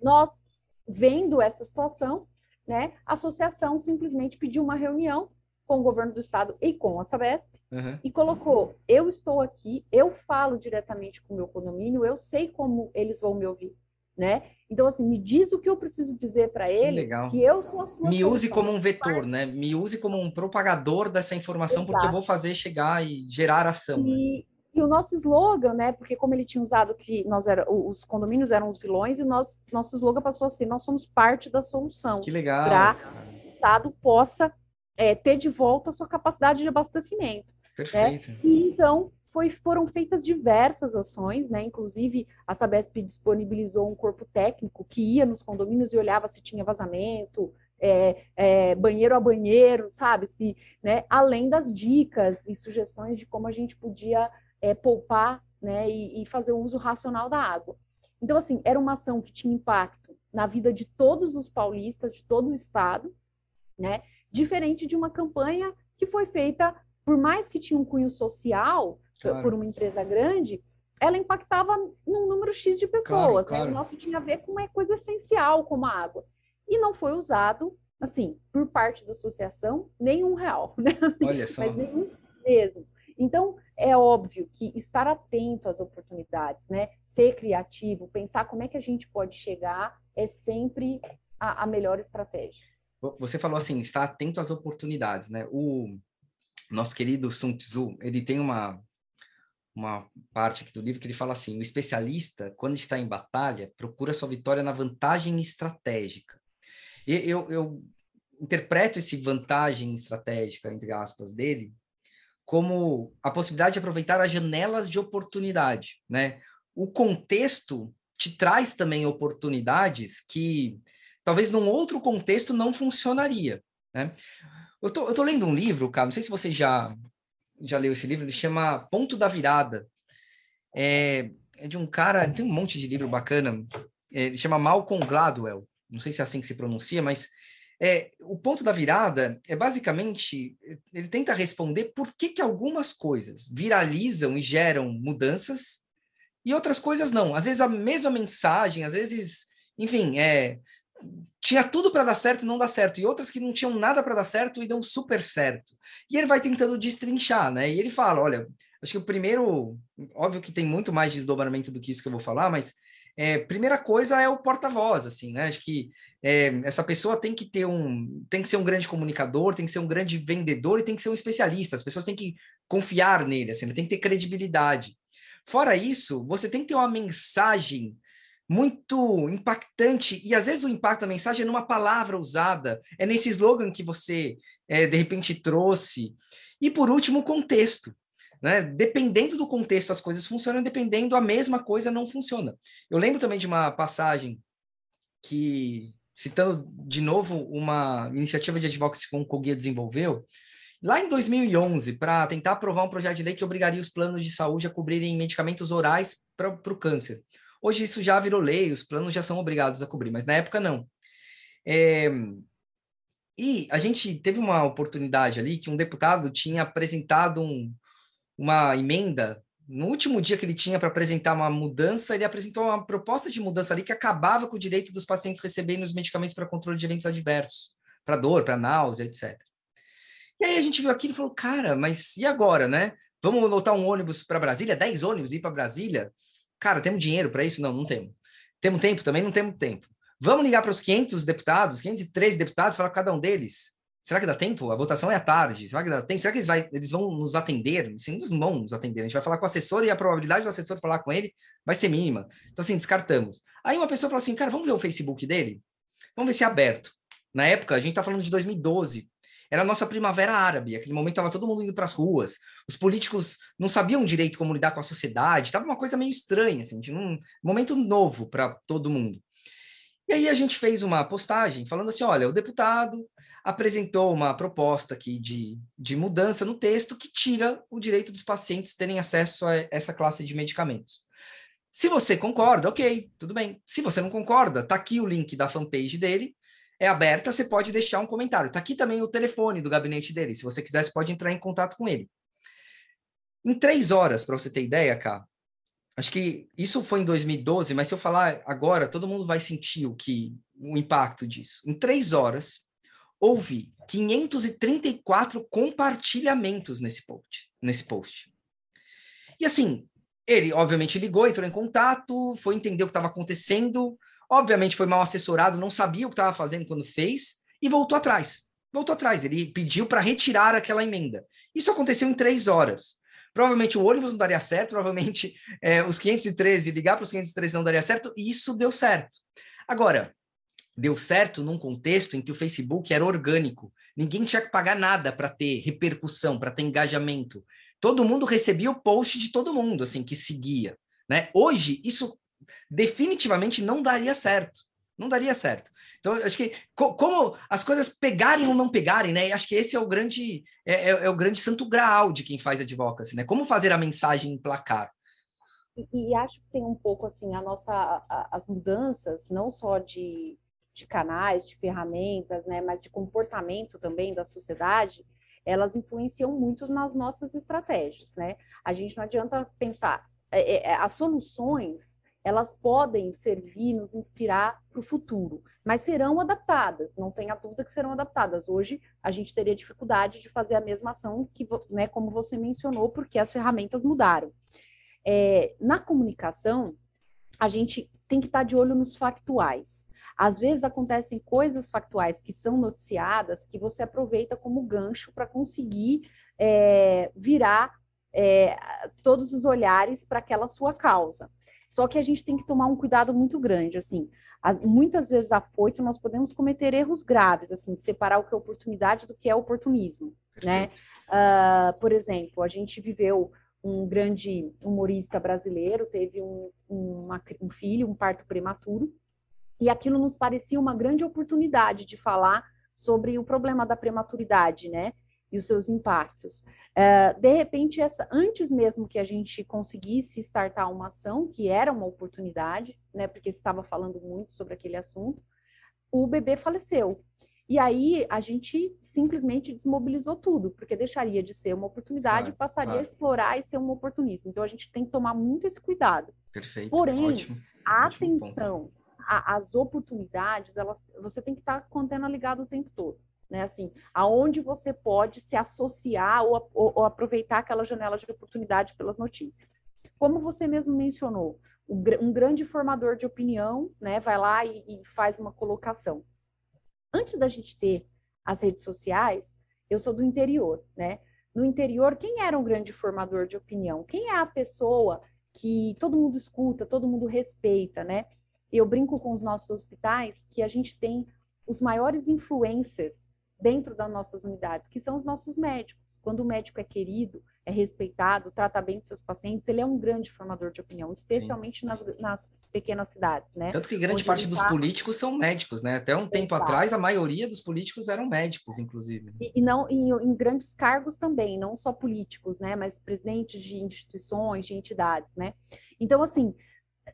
Nós vendo essa situação, né, a associação simplesmente pediu uma reunião com o governo do estado e com a Sabesp, uhum. e colocou: eu estou aqui, eu falo diretamente com o meu condomínio, eu sei como eles vão me ouvir, né? Então, assim, me diz o que eu preciso dizer para eles, legal. que eu sou a sua Me use como um vetor, né? Me use como um propagador dessa informação, Exato. porque eu vou fazer chegar e gerar ação. E, né? E o nosso slogan, né? Porque como ele tinha usado que nós era, os condomínios eram os vilões, e nós, nosso slogan passou a ser, nós somos parte da solução. Que legal. Para que o Estado possa é, ter de volta a sua capacidade de abastecimento. Né? Perfeito. Né? E então foi, foram feitas diversas ações, né? Inclusive a Sabesp disponibilizou um corpo técnico que ia nos condomínios e olhava se tinha vazamento, é, é, banheiro a banheiro, sabe? Se, né? Além das dicas e sugestões de como a gente podia é, poupar, né? E, e fazer o uso racional da água. Então, assim, era uma ação que tinha impacto na vida de todos os paulistas, de todo o estado, né? diferente de uma campanha que foi feita, por mais que tinha um cunho social, claro. por uma empresa grande, ela impactava num número X de pessoas. Claro, claro. Né? O nosso tinha a ver com uma coisa essencial, como a água. E não foi usado, assim, por parte da associação, nenhum real. Né? Assim, Olha só. Mas nenhum mesmo. Então, é óbvio que estar atento às oportunidades, né? Ser criativo, pensar como é que a gente pode chegar é sempre a, a melhor estratégia. Você falou assim, estar atento às oportunidades, né? O nosso querido Sun Tzu, ele tem uma uma parte aqui do livro que ele fala assim: o especialista, quando está em batalha, procura sua vitória na vantagem estratégica. E eu, eu interpreto esse vantagem estratégica, entre aspas, dele, como a possibilidade de aproveitar as janelas de oportunidade, né? O contexto te traz também oportunidades que talvez num outro contexto não funcionaria, né? Eu tô, eu tô lendo um livro, cara, não sei se você já, já leu esse livro, ele chama Ponto da Virada. É, é de um cara, tem um monte de livro bacana, ele chama Malcolm Gladwell, não sei se é assim que se pronuncia, mas é, o ponto da virada é basicamente, ele tenta responder por que, que algumas coisas viralizam e geram mudanças e outras coisas não. Às vezes a mesma mensagem, às vezes, enfim, é, tinha tudo para dar certo e não dá certo, e outras que não tinham nada para dar certo e dão super certo. E ele vai tentando destrinchar, né? E ele fala: olha, acho que o primeiro, óbvio que tem muito mais desdobramento do que isso que eu vou falar, mas é, primeira coisa é o porta-voz, assim, né? Acho que é, essa pessoa tem que ter um, tem que ser um grande comunicador, tem que ser um grande vendedor e tem que ser um especialista. As pessoas têm que confiar nele, assim, tem que ter credibilidade. Fora isso, você tem que ter uma mensagem muito impactante, e às vezes o impacto da mensagem é numa palavra usada, é nesse slogan que você, é, de repente, trouxe. E, por último, o contexto. Né? Dependendo do contexto, as coisas funcionam, dependendo, a mesma coisa não funciona. Eu lembro também de uma passagem que, citando de novo uma iniciativa de advocacy que o Coguia desenvolveu, lá em 2011, para tentar aprovar um projeto de lei que obrigaria os planos de saúde a cobrirem medicamentos orais para o câncer. Hoje isso já virou lei, os planos já são obrigados a cobrir, mas na época não. É... E a gente teve uma oportunidade ali que um deputado tinha apresentado um, uma emenda. No último dia que ele tinha para apresentar uma mudança, ele apresentou uma proposta de mudança ali que acabava com o direito dos pacientes receberem os medicamentos para controle de eventos adversos, para dor, para náusea, etc. E aí a gente viu aquilo e falou, cara, mas e agora, né? Vamos lotar um ônibus para Brasília, 10 ônibus ir para Brasília? Cara, temos dinheiro para isso? Não, não temos. Temos tempo? Também não temos tempo. Vamos ligar para os 500 deputados, 503 deputados, falar com cada um deles. Será que dá tempo? A votação é à tarde. Será que dá tempo? Será que eles, vai, eles vão nos atender? Sim, eles vão nos atender. A gente vai falar com o assessor e a probabilidade do assessor falar com ele vai ser mínima. Então, assim, descartamos. Aí uma pessoa falou assim, cara, vamos ver o Facebook dele? Vamos ver se é aberto. Na época, a gente está falando de 2012. Era a nossa primavera árabe. Aquele momento estava todo mundo indo para as ruas. Os políticos não sabiam direito como lidar com a sociedade. Estava uma coisa meio estranha, assim, um momento novo para todo mundo. E aí a gente fez uma postagem falando assim: olha, o deputado apresentou uma proposta aqui de, de mudança no texto que tira o direito dos pacientes terem acesso a essa classe de medicamentos. Se você concorda, ok, tudo bem. Se você não concorda, tá aqui o link da fanpage dele é aberta, você pode deixar um comentário. Está aqui também o telefone do gabinete dele. Se você quiser, você pode entrar em contato com ele. Em três horas, para você ter ideia, cá, acho que isso foi em 2012, mas se eu falar agora, todo mundo vai sentir o que o impacto disso. Em três horas, houve 534 compartilhamentos nesse post, nesse post. E assim, ele obviamente ligou, entrou em contato, foi entender o que estava acontecendo, obviamente foi mal assessorado, não sabia o que estava fazendo quando fez e voltou atrás. Voltou atrás, ele pediu para retirar aquela emenda. Isso aconteceu em três horas. Provavelmente o ônibus não daria certo, provavelmente é, os 513, ligar para os 513 não daria certo, e isso deu certo. Agora, deu certo num contexto em que o Facebook era orgânico. Ninguém tinha que pagar nada para ter repercussão, para ter engajamento. Todo mundo recebia o post de todo mundo, assim, que seguia. Né? Hoje, isso definitivamente não daria certo. Não daria certo. Então, acho que co como as coisas pegarem ou não pegarem, né? Acho que esse é o grande é, é, é, o grande santo graal de quem faz advocacy, né? Como fazer a mensagem emplacar. E, e acho que tem um pouco assim a nossa a, as mudanças, não só de, de canais, de ferramentas, né, mas de comportamento também da sociedade, elas influenciam muito nas nossas estratégias, né? A gente não adianta pensar é, é, as soluções elas podem servir, nos inspirar para o futuro, mas serão adaptadas, não tenha dúvida que serão adaptadas. Hoje, a gente teria dificuldade de fazer a mesma ação, que, né, como você mencionou, porque as ferramentas mudaram. É, na comunicação, a gente tem que estar de olho nos factuais. Às vezes acontecem coisas factuais que são noticiadas que você aproveita como gancho para conseguir é, virar é, todos os olhares para aquela sua causa. Só que a gente tem que tomar um cuidado muito grande, assim. As, muitas vezes afoito nós podemos cometer erros graves, assim, separar o que é oportunidade do que é oportunismo, né? Perfeito. né? Uh, por exemplo, a gente viveu um grande humorista brasileiro, teve um, uma, um filho, um parto prematuro, e aquilo nos parecia uma grande oportunidade de falar sobre o problema da prematuridade, né? e os seus impactos. Uh, de repente, essa, antes mesmo que a gente conseguisse startar uma ação, que era uma oportunidade, né, porque estava falando muito sobre aquele assunto, o bebê faleceu. E aí a gente simplesmente desmobilizou tudo, porque deixaria de ser uma oportunidade e passaria a explorar e ser um oportunismo. Então a gente tem que tomar muito esse cuidado. Perfeito. Porém, ótimo, a ótimo atenção às oportunidades, elas, você tem que estar com a antena ligada o tempo todo né? Assim, aonde você pode se associar ou, ou, ou aproveitar aquela janela de oportunidade pelas notícias. Como você mesmo mencionou, um grande formador de opinião, né, vai lá e, e faz uma colocação. Antes da gente ter as redes sociais, eu sou do interior, né? No interior, quem era um grande formador de opinião? Quem é a pessoa que todo mundo escuta, todo mundo respeita, né? Eu brinco com os nossos hospitais que a gente tem os maiores influencers dentro das nossas unidades, que são os nossos médicos. Quando o médico é querido, é respeitado, trata bem seus pacientes, ele é um grande formador de opinião, especialmente nas, nas, pequenas cidades, né? Tanto que grande Onde parte dos tá... políticos são médicos, né? Até um tempo atrás, a maioria dos políticos eram médicos, inclusive. E, e não em, em, grandes cargos também, não só políticos, né? Mas presidentes de instituições, de entidades, né? Então, assim,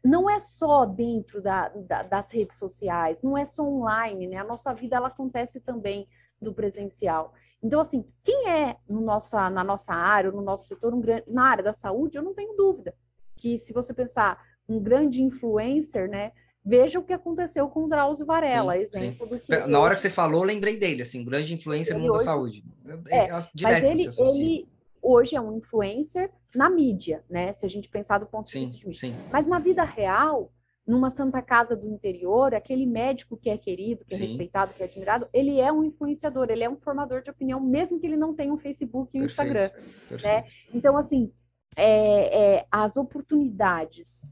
não é só dentro da, da, das redes sociais, não é só online, né? A nossa vida ela acontece também do presencial. Então, assim, quem é no nossa, na nossa área, no nosso setor, um, na área da saúde, eu não tenho dúvida que se você pensar um grande influencer, né, veja o que aconteceu com o Drauzio Varela, sim, exemplo sim. do que... Na hoje... hora que você falou, lembrei dele, assim, grande influencer no mundo hoje... da saúde. É, é mas ele, ele hoje é um influencer na mídia, né, se a gente pensar do ponto de vista de mídia. Mas na vida real, numa Santa Casa do interior, aquele médico que é querido, que é Sim. respeitado, que é admirado, ele é um influenciador, ele é um formador de opinião, mesmo que ele não tenha um Facebook e um perfeito, Instagram. Perfeito. Né? Então, assim, é, é, as oportunidades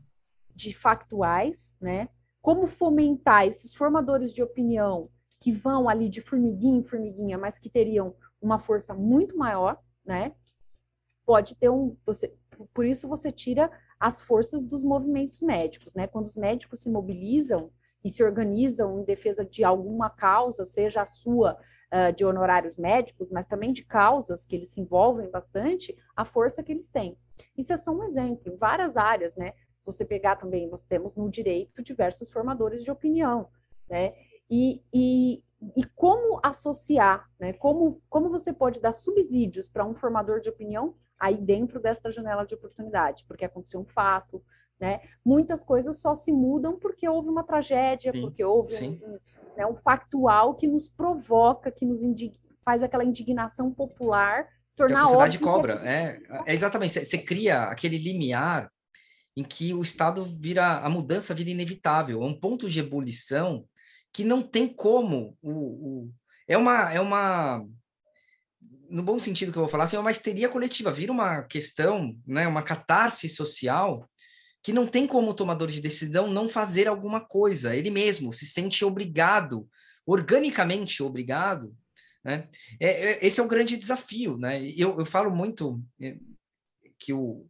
de factuais, né? Como fomentar esses formadores de opinião que vão ali de formiguinha em formiguinha, mas que teriam uma força muito maior, né? Pode ter um. Você, por isso você tira as forças dos movimentos médicos, né? Quando os médicos se mobilizam e se organizam em defesa de alguma causa, seja a sua uh, de honorários médicos, mas também de causas que eles se envolvem bastante, a força que eles têm. Isso é só um exemplo, em várias áreas, né? Se você pegar também, nós temos no direito diversos formadores de opinião, né? E, e, e como associar, né? Como, como você pode dar subsídios para um formador de opinião aí dentro desta janela de oportunidade, porque aconteceu um fato, né? Muitas coisas só se mudam porque houve uma tragédia, sim, porque houve um, um, né, um, factual que nos provoca, que nos faz aquela indignação popular tornar que a sociedade cobra, que... é, é exatamente. Você cria aquele limiar em que o Estado vira, a mudança vira inevitável, é um ponto de ebulição que não tem como o, o é uma é uma no bom sentido que eu vou falar, assim, é uma histeria coletiva, vira uma questão, né, uma catarse social que não tem como o tomador de decisão não fazer alguma coisa, ele mesmo se sente obrigado, organicamente obrigado, né? É, é, esse é o grande desafio, né? Eu, eu falo muito é, que o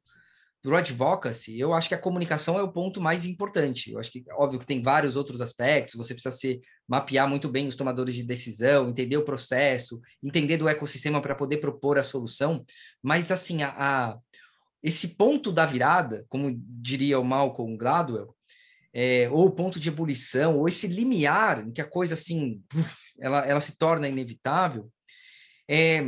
do advocacy, eu acho que a comunicação é o ponto mais importante. Eu acho que, óbvio que tem vários outros aspectos, você precisa se mapear muito bem os tomadores de decisão, entender o processo, entender do ecossistema para poder propor a solução, mas, assim, a, a, esse ponto da virada, como diria o Malcolm Gladwell, é, ou o ponto de ebulição, ou esse limiar em que a coisa assim, ela, ela se torna inevitável, é,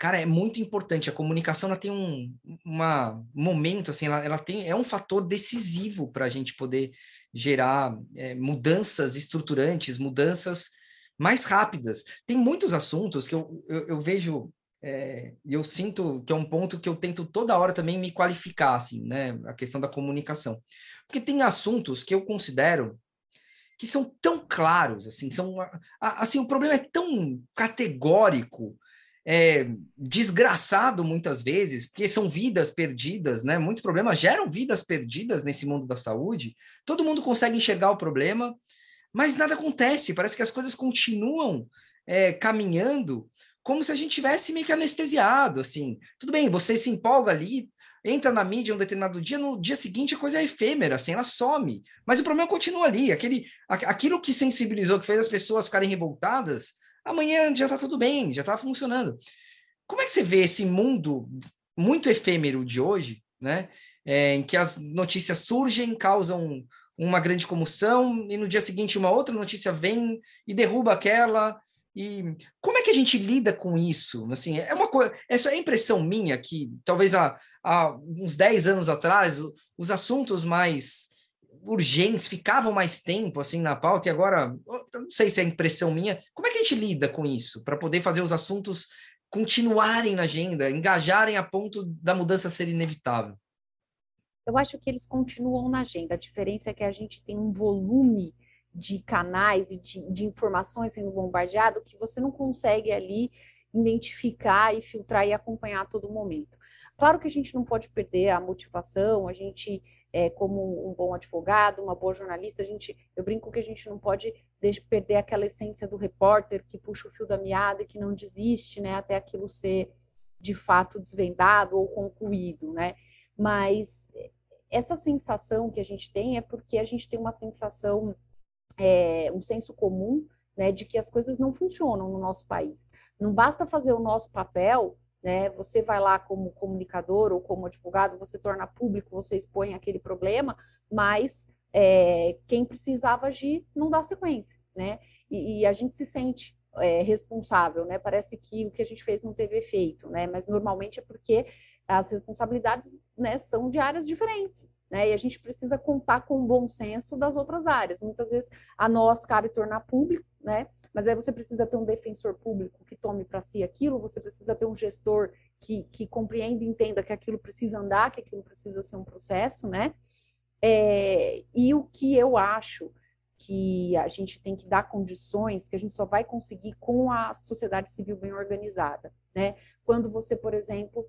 cara, é muito importante. A comunicação ela tem um uma, momento, assim, ela, ela tem, é um fator decisivo para a gente poder gerar é, mudanças estruturantes, mudanças mais rápidas. Tem muitos assuntos que eu, eu, eu vejo é, eu sinto que é um ponto que eu tento toda hora também me qualificar, assim, né? A questão da comunicação. Porque tem assuntos que eu considero que são tão claros, assim, são, assim, o problema é tão categórico, é, desgraçado muitas vezes, porque são vidas perdidas, né? Muitos problemas geram vidas perdidas nesse mundo da saúde. Todo mundo consegue enxergar o problema, mas nada acontece. Parece que as coisas continuam é, caminhando como se a gente tivesse meio que anestesiado, assim. Tudo bem, você se empolga ali, entra na mídia um determinado dia, no dia seguinte a coisa é efêmera, assim, ela some. Mas o problema continua ali. Aquele, aquilo que sensibilizou, que fez as pessoas ficarem revoltadas, amanhã já está tudo bem, já está funcionando. Como é que você vê esse mundo muito efêmero de hoje, né? É, em que as notícias surgem, causam uma grande comoção, e no dia seguinte uma outra notícia vem e derruba aquela, e como é que a gente lida com isso? Assim, é uma coisa, essa é impressão minha que talvez há, há uns 10 anos atrás os assuntos mais urgentes ficavam mais tempo assim na pauta e agora não sei se é impressão minha. Como é que a gente lida com isso para poder fazer os assuntos continuarem na agenda, engajarem a ponto da mudança ser inevitável? Eu acho que eles continuam na agenda. A diferença é que a gente tem um volume de canais e de, de informações sendo bombardeado que você não consegue ali identificar e filtrar e acompanhar a todo momento. Claro que a gente não pode perder a motivação, a gente, é, como um bom advogado, uma boa jornalista, a gente, eu brinco que a gente não pode perder aquela essência do repórter que puxa o fio da meada e que não desiste, né, até aquilo ser de fato desvendado ou concluído, né? Mas essa sensação que a gente tem é porque a gente tem uma sensação é, um senso comum né, de que as coisas não funcionam no nosso país. Não basta fazer o nosso papel, né? Você vai lá como comunicador ou como advogado, você torna público, você expõe aquele problema, mas é, quem precisava agir não dá sequência, né? E, e a gente se sente é, responsável, né? Parece que o que a gente fez não teve efeito, né? Mas normalmente é porque as responsabilidades né, são de áreas diferentes né? E a gente precisa contar com o bom senso das outras áreas. Muitas vezes a nós cabe tornar público, né? Mas aí você precisa ter um defensor público que tome para si aquilo, você precisa ter um gestor que, que compreenda e entenda que aquilo precisa andar, que aquilo precisa ser um processo, né? É, e o que eu acho que a gente tem que dar condições que a gente só vai conseguir com a sociedade civil bem organizada, né? Quando você, por exemplo,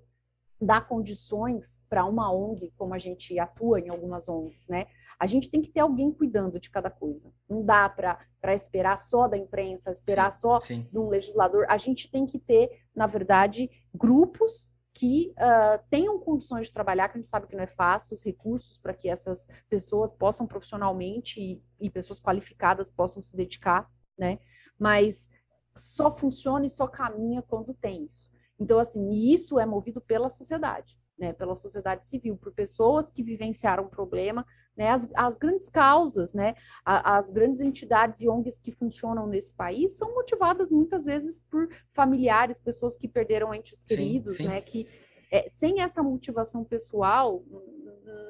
dar condições para uma ONG, como a gente atua em algumas ONGs, né? A gente tem que ter alguém cuidando de cada coisa. Não dá para esperar só da imprensa, esperar sim, só sim. de um legislador. A gente tem que ter, na verdade, grupos que uh, tenham condições de trabalhar, que a gente sabe que não é fácil, os recursos para que essas pessoas possam profissionalmente e, e pessoas qualificadas possam se dedicar, né? Mas só funciona e só caminha quando tem isso. Então, assim, isso é movido pela sociedade, né, pela sociedade civil, por pessoas que vivenciaram o problema, né, as, as grandes causas, né, as, as grandes entidades e ONGs que funcionam nesse país são motivadas muitas vezes por familiares, pessoas que perderam entes queridos, sim, sim. né, que é, sem essa motivação pessoal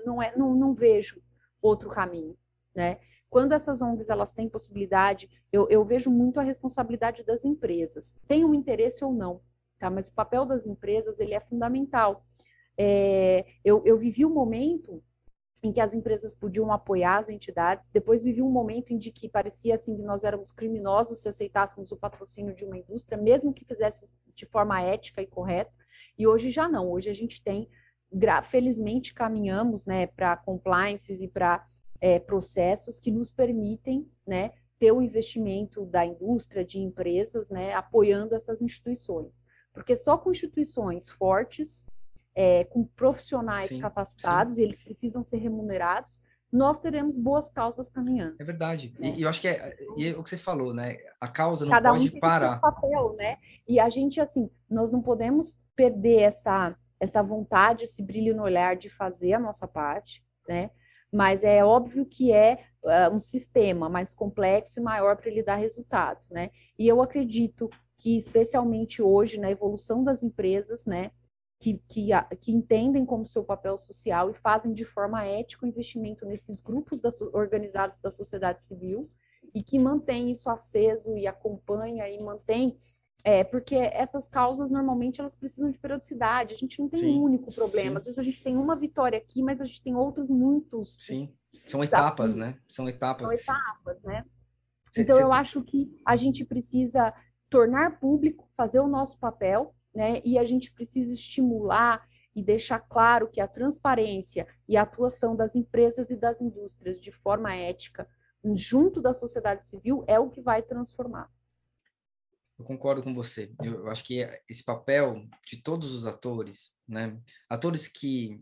não, é, não, não vejo outro caminho, né? Quando essas ONGs elas têm possibilidade, eu, eu vejo muito a responsabilidade das empresas. Tem um interesse ou não, tá? Mas o papel das empresas ele é fundamental. É, eu, eu vivi um momento em que as empresas podiam apoiar as entidades. Depois vivi um momento em que parecia assim que nós éramos criminosos se aceitássemos o patrocínio de uma indústria, mesmo que fizesse de forma ética e correta. E hoje já não. Hoje a gente tem, felizmente, caminhamos, né, para compliances e para é, processos que nos permitem né, ter o investimento da indústria, de empresas, né, apoiando essas instituições. Porque só com instituições fortes, é, com profissionais sim, capacitados, sim. e eles precisam ser remunerados, nós teremos boas causas caminhando. É verdade. Né? E eu acho que é, é o que você falou, né? A causa não Cada pode um tem parar. Seu papel, né? E a gente, assim, nós não podemos perder essa, essa vontade, esse brilho no olhar de fazer a nossa parte, né? mas é óbvio que é uh, um sistema mais complexo e maior para ele dar resultado, né? E eu acredito que, especialmente hoje, na evolução das empresas, né, que, que, que entendem como seu papel social e fazem de forma ética o investimento nesses grupos da, organizados da sociedade civil e que mantém isso aceso e acompanha e mantém é, porque essas causas normalmente elas precisam de periodicidade. A gente não tem sim, um único problema. Sim. Às vezes a gente tem uma vitória aqui, mas a gente tem outros muitos. Sim, são etapas, né? São etapas. São etapas, né? Então eu acho que a gente precisa tornar público, fazer o nosso papel, né? E a gente precisa estimular e deixar claro que a transparência e a atuação das empresas e das indústrias de forma ética junto da sociedade civil é o que vai transformar. Eu concordo com você. Eu, acho que esse papel de todos os atores, né? Atores que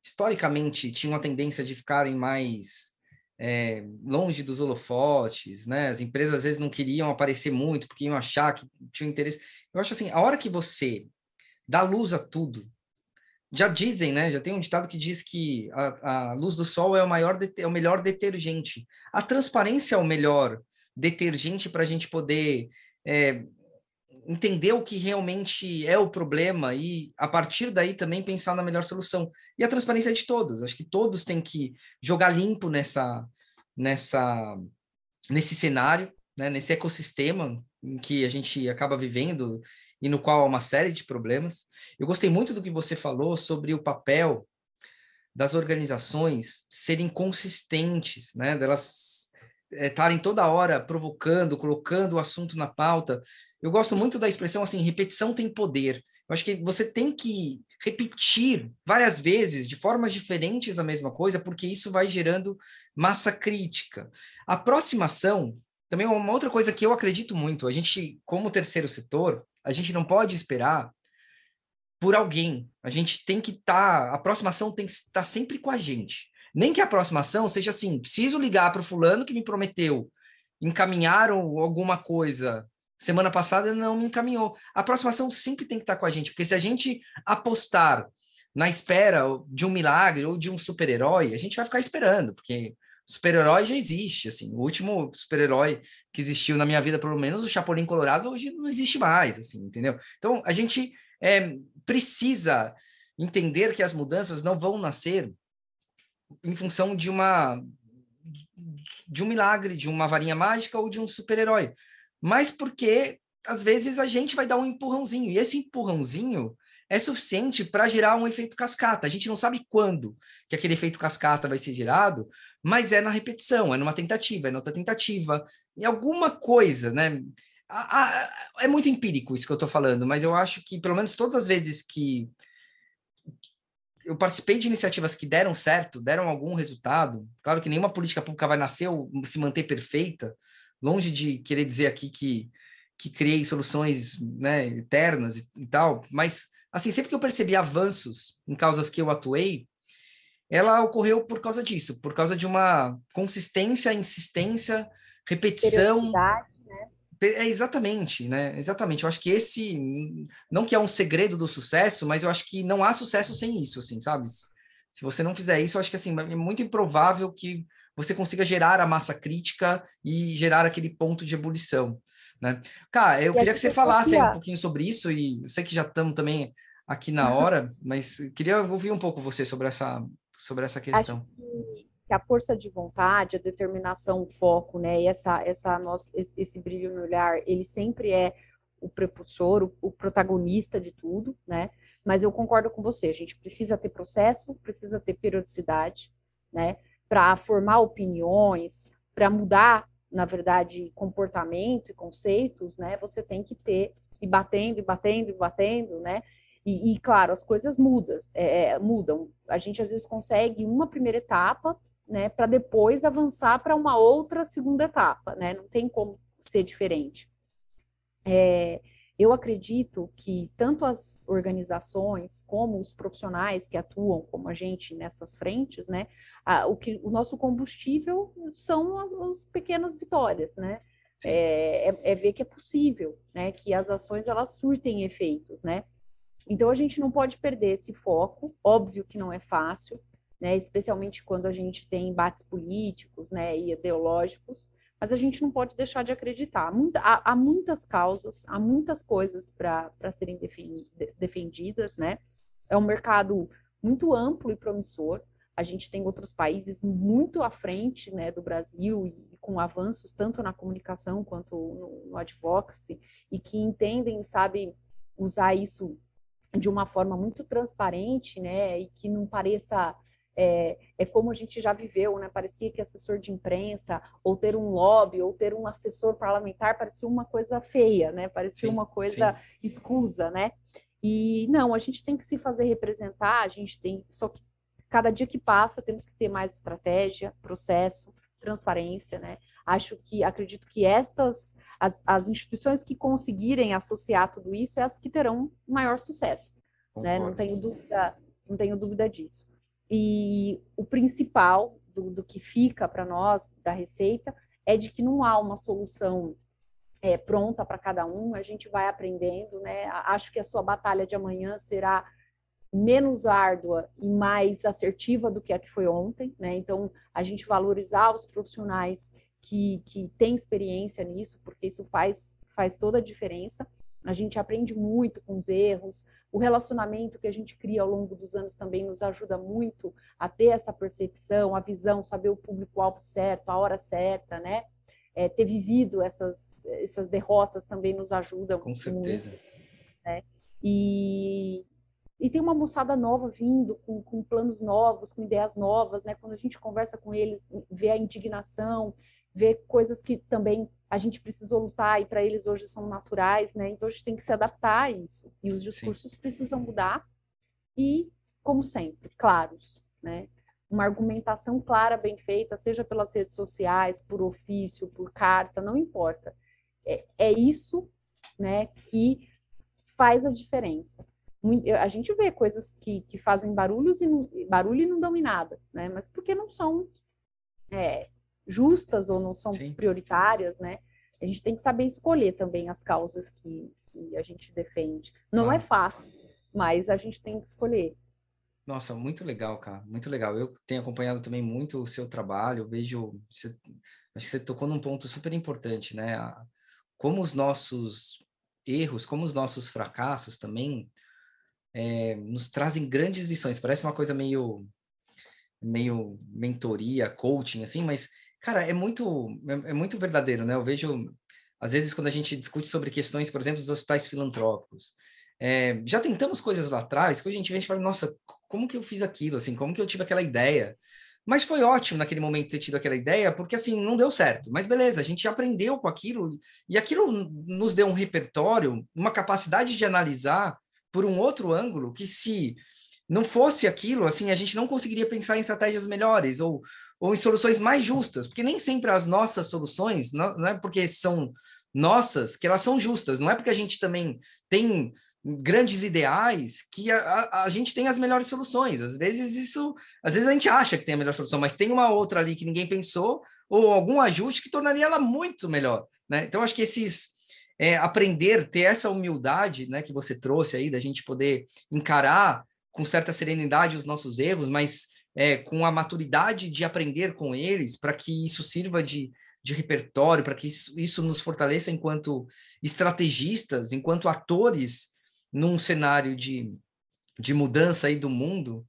historicamente tinham a tendência de ficarem mais é, longe dos holofotes, né? As empresas às vezes não queriam aparecer muito porque iam achar que tinham interesse. Eu acho assim, a hora que você dá luz a tudo, já dizem, né? Já tem um ditado que diz que a, a luz do sol é o maior, é o melhor detergente. A transparência é o melhor detergente para a gente poder é, entender o que realmente é o problema e, a partir daí, também pensar na melhor solução. E a transparência é de todos. Acho que todos têm que jogar limpo nessa, nessa, nesse cenário, né, nesse ecossistema em que a gente acaba vivendo e no qual há uma série de problemas. Eu gostei muito do que você falou sobre o papel das organizações serem consistentes, né, delas estarem é, toda hora provocando, colocando o assunto na pauta. Eu gosto muito da expressão assim, repetição tem poder. Eu acho que você tem que repetir várias vezes, de formas diferentes, a mesma coisa, porque isso vai gerando massa crítica. Aproximação também é uma outra coisa que eu acredito muito. A gente, como terceiro setor, a gente não pode esperar por alguém. A gente tem que estar, tá, a aproximação tem que estar sempre com a gente. Nem que a aproximação seja assim, preciso ligar para o fulano que me prometeu, encaminharam alguma coisa. Semana passada não me encaminhou. A aproximação sempre tem que estar com a gente, porque se a gente apostar na espera de um milagre ou de um super-herói, a gente vai ficar esperando, porque super-herói já existe, assim. O último super-herói que existiu na minha vida, pelo menos, o Chapolin Colorado, hoje não existe mais, assim, entendeu? Então, a gente é, precisa entender que as mudanças não vão nascer em função de uma de um milagre, de uma varinha mágica ou de um super-herói, mas porque às vezes a gente vai dar um empurrãozinho e esse empurrãozinho é suficiente para gerar um efeito cascata. A gente não sabe quando que aquele efeito cascata vai ser gerado, mas é na repetição, é numa tentativa, é noutra tentativa, em alguma coisa, né? é muito empírico isso que eu estou falando, mas eu acho que pelo menos todas as vezes que eu participei de iniciativas que deram certo, deram algum resultado. Claro que nenhuma política pública vai nascer ou se manter perfeita, longe de querer dizer aqui que, que criei soluções né, eternas e, e tal, mas assim, sempre que eu percebi avanços em causas que eu atuei, ela ocorreu por causa disso, por causa de uma consistência, insistência, repetição é exatamente, né? Exatamente. Eu acho que esse, não que é um segredo do sucesso, mas eu acho que não há sucesso sem isso, assim, sabe? Se você não fizer isso, eu acho que assim é muito improvável que você consiga gerar a massa crítica e gerar aquele ponto de ebulição, né? Cara, eu e queria que você falasse um pouquinho sobre isso e eu sei que já estamos também aqui na hora, mas queria ouvir um pouco você sobre essa sobre essa questão. Que, que, a força de vontade, a determinação, o foco, né, e essa, essa nossa, esse, esse brilho no olhar, ele sempre é o prepulsor, o, o protagonista de tudo, né? Mas eu concordo com você, a gente precisa ter processo, precisa ter periodicidade, né? Para formar opiniões, para mudar, na verdade, comportamento e conceitos, né? Você tem que ter e batendo e batendo e batendo, né? E, e claro, as coisas mudam, é, é, mudam. A gente às vezes consegue uma primeira etapa, né? Para depois avançar para uma outra segunda etapa, né? Não tem como ser diferente. É, eu acredito que tanto as organizações como os profissionais que atuam como a gente nessas frentes, né, a, o que o nosso combustível são as, as pequenas vitórias, né? É, é, é, ver que é possível, né? Que as ações elas surtem efeitos, né? Então a gente não pode perder esse foco. Óbvio que não é fácil, né? Especialmente quando a gente tem embates políticos, né? E ideológicos mas a gente não pode deixar de acreditar. Há, há muitas causas, há muitas coisas para serem defendidas, né? É um mercado muito amplo e promissor. A gente tem outros países muito à frente né, do Brasil e com avanços tanto na comunicação quanto no, no advocacy e que entendem, sabe, usar isso de uma forma muito transparente, né, e que não pareça é, é, como a gente já viveu, né? Parecia que assessor de imprensa, ou ter um lobby, ou ter um assessor parlamentar, parecia uma coisa feia, né? Parecia sim, uma coisa sim. escusa, né? E não, a gente tem que se fazer representar, a gente tem, só que cada dia que passa temos que ter mais estratégia, processo, transparência, né? Acho que, acredito que estas, as, as instituições que conseguirem associar tudo isso é as que terão maior sucesso, né? Não tenho dúvida, não tenho dúvida disso. E o principal do, do que fica para nós da receita é de que não há uma solução é, pronta para cada um, a gente vai aprendendo, né? Acho que a sua batalha de amanhã será menos árdua e mais assertiva do que a que foi ontem, né? Então, a gente valorizar os profissionais que, que têm experiência nisso, porque isso faz, faz toda a diferença. A gente aprende muito com os erros, o relacionamento que a gente cria ao longo dos anos também nos ajuda muito a ter essa percepção, a visão, saber o público-alvo certo, a hora certa, né? É, ter vivido essas, essas derrotas também nos ajuda. Com certeza. Muito, né? E, e tem uma moçada nova vindo, com, com planos novos, com ideias novas, né? Quando a gente conversa com eles, vê a indignação, vê coisas que também a gente precisou lutar e para eles hoje são naturais, né? Então a gente tem que se adaptar a isso. E os discursos Sim. precisam mudar e, como sempre, claros, né? Uma argumentação clara, bem feita, seja pelas redes sociais, por ofício, por carta, não importa. É, é isso, né, que faz a diferença. A gente vê coisas que, que fazem barulhos e não, barulho e não dão em nada, né? Mas porque não são é, justas ou não são Sim. prioritárias, né? A gente tem que saber escolher também as causas que, que a gente defende. Não ah. é fácil, mas a gente tem que escolher. Nossa, muito legal, cara, muito legal. Eu tenho acompanhado também muito o seu trabalho, vejo, você, acho que você tocou num ponto super importante, né? Como os nossos erros, como os nossos fracassos também é, nos trazem grandes lições. Parece uma coisa meio meio mentoria, coaching, assim, mas Cara, é muito, é, é, muito verdadeiro, né? Eu vejo, às vezes, quando a gente discute sobre questões, por exemplo, dos hospitais filantrópicos, é, já tentamos coisas lá atrás que a gente vê e fala, nossa, como que eu fiz aquilo, assim, como que eu tive aquela ideia? Mas foi ótimo naquele momento ter tido aquela ideia, porque assim, não deu certo. Mas beleza, a gente aprendeu com aquilo, e aquilo nos deu um repertório, uma capacidade de analisar por um outro ângulo, que se não fosse aquilo, assim, a gente não conseguiria pensar em estratégias melhores, ou, ou em soluções mais justas, porque nem sempre as nossas soluções, não, não é porque são nossas que elas são justas, não é porque a gente também tem grandes ideais que a, a, a, gente tem as melhores soluções. Às vezes isso, às vezes a gente acha que tem a melhor solução, mas tem uma outra ali que ninguém pensou ou algum ajuste que tornaria ela muito melhor, né? Então acho que esses é, aprender, ter essa humildade, né, que você trouxe aí da gente poder encarar com certa serenidade os nossos erros, mas é, com a maturidade de aprender com eles, para que isso sirva de, de repertório, para que isso, isso nos fortaleça enquanto estrategistas, enquanto atores num cenário de, de mudança aí do mundo,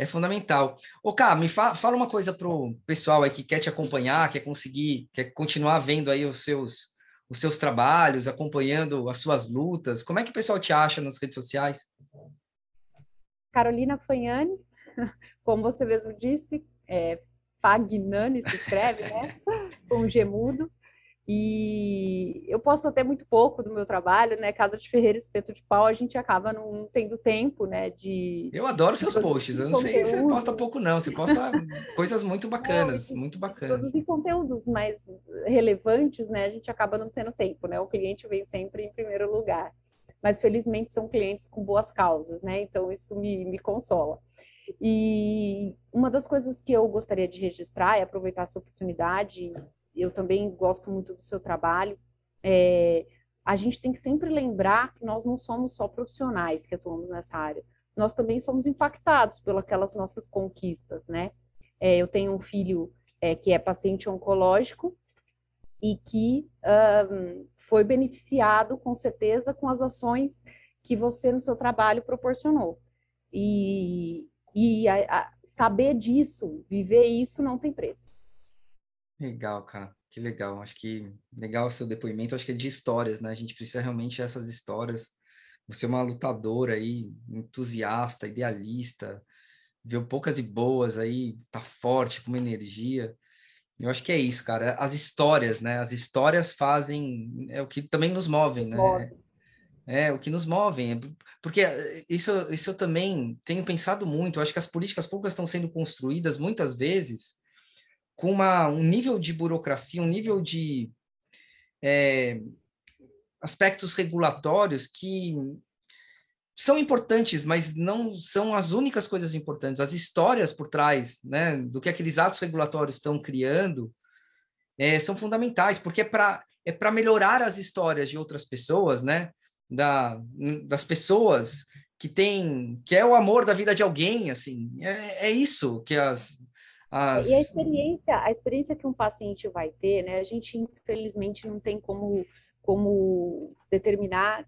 É fundamental. Ô, Cá, me fa fala uma coisa pro pessoal aí que quer te acompanhar, quer conseguir, quer continuar vendo aí os seus, os seus trabalhos, acompanhando as suas lutas. Como é que o pessoal te acha nas redes sociais? Carolina Fanhani, como você mesmo disse, é, Fagnani se escreve, né? Com gemudo. E eu posto até muito pouco do meu trabalho, né? Casa de Ferreira Espeto de Pau, a gente acaba não tendo tempo, né? De. Eu adoro seus posts. Eu não sei se você posta pouco, não. Você posta coisas muito bacanas, não, muito bacanas. Produzir conteúdos mais relevantes, né? A gente acaba não tendo tempo, né? O cliente vem sempre em primeiro lugar. Mas felizmente são clientes com boas causas, né? Então isso me, me consola. E uma das coisas que eu gostaria de registrar e aproveitar essa oportunidade eu também gosto muito do seu trabalho. É, a gente tem que sempre lembrar que nós não somos só profissionais que atuamos nessa área, nós também somos impactados pelas nossas conquistas, né? É, eu tenho um filho é, que é paciente oncológico e que um, foi beneficiado, com certeza, com as ações que você no seu trabalho proporcionou. E, e a, a, saber disso, viver isso, não tem preço. Legal, cara. Que legal. Acho que legal o seu depoimento. Acho que é de histórias, né? A gente precisa realmente dessas histórias. Você é uma lutadora aí, entusiasta, idealista, viu poucas e boas aí, tá forte, com uma energia. Eu acho que é isso, cara. As histórias, né? As histórias fazem é o que também nos movem, nos né? Move. É o que nos movem, porque isso, isso eu também tenho pensado muito. Eu acho que as políticas públicas estão sendo construídas muitas vezes com uma, um nível de burocracia, um nível de é, aspectos regulatórios que são importantes, mas não são as únicas coisas importantes. As histórias por trás né, do que aqueles atos regulatórios estão criando é, são fundamentais, porque é para é para melhorar as histórias de outras pessoas, né? Da, das pessoas que tem que é o amor da vida de alguém, assim. É, é isso que as as... E a experiência, a experiência que um paciente vai ter, né? A gente infelizmente não tem como, como determinar,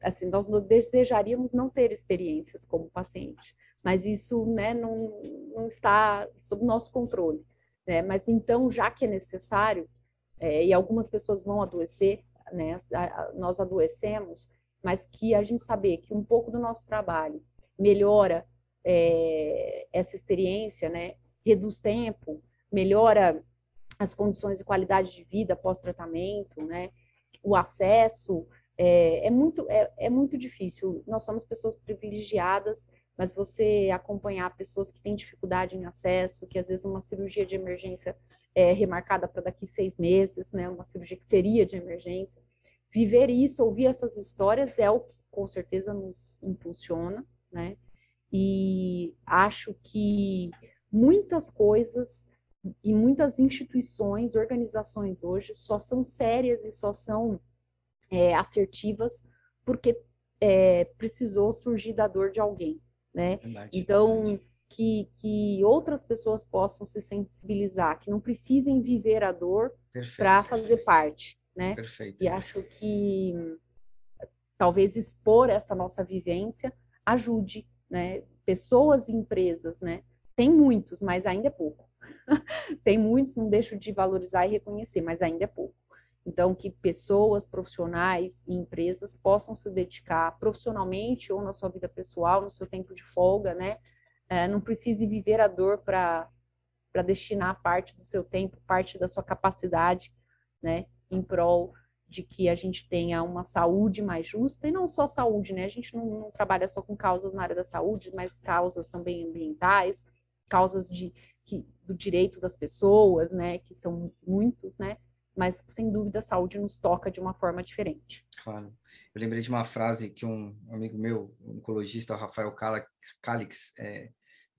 assim, nós desejaríamos não ter experiências como paciente, mas isso, né, não, não está sob nosso controle, né? Mas então, já que é necessário, é, e algumas pessoas vão adoecer, né? Nós adoecemos, mas que a gente saber que um pouco do nosso trabalho melhora é, essa experiência, né? reduz tempo, melhora as condições de qualidade de vida pós-tratamento, né? O acesso é, é, muito é, é muito difícil. Nós somos pessoas privilegiadas, mas você acompanhar pessoas que têm dificuldade em acesso, que às vezes uma cirurgia de emergência é remarcada para daqui seis meses, né? Uma cirurgia que seria de emergência. Viver isso, ouvir essas histórias é o que com certeza nos impulsiona, né? E acho que muitas coisas e muitas instituições, organizações hoje só são sérias e só são é, assertivas porque é, precisou surgir da dor de alguém, né? Verdade, então verdade. Que, que outras pessoas possam se sensibilizar, que não precisem viver a dor para fazer parte, né? Perfeito. E acho que talvez expor essa nossa vivência ajude, né? Pessoas e empresas, né? Tem muitos, mas ainda é pouco. Tem muitos, não deixo de valorizar e reconhecer, mas ainda é pouco. Então, que pessoas profissionais e empresas possam se dedicar profissionalmente ou na sua vida pessoal, no seu tempo de folga, né? É, não precise viver a dor para destinar parte do seu tempo, parte da sua capacidade, né? Em prol de que a gente tenha uma saúde mais justa, e não só saúde, né? A gente não, não trabalha só com causas na área da saúde, mas causas também ambientais, causas de, que, do direito das pessoas, né, que são muitos, né, mas sem dúvida a saúde nos toca de uma forma diferente. Claro. Eu lembrei de uma frase que um amigo meu, oncologista, o Rafael Calix, é,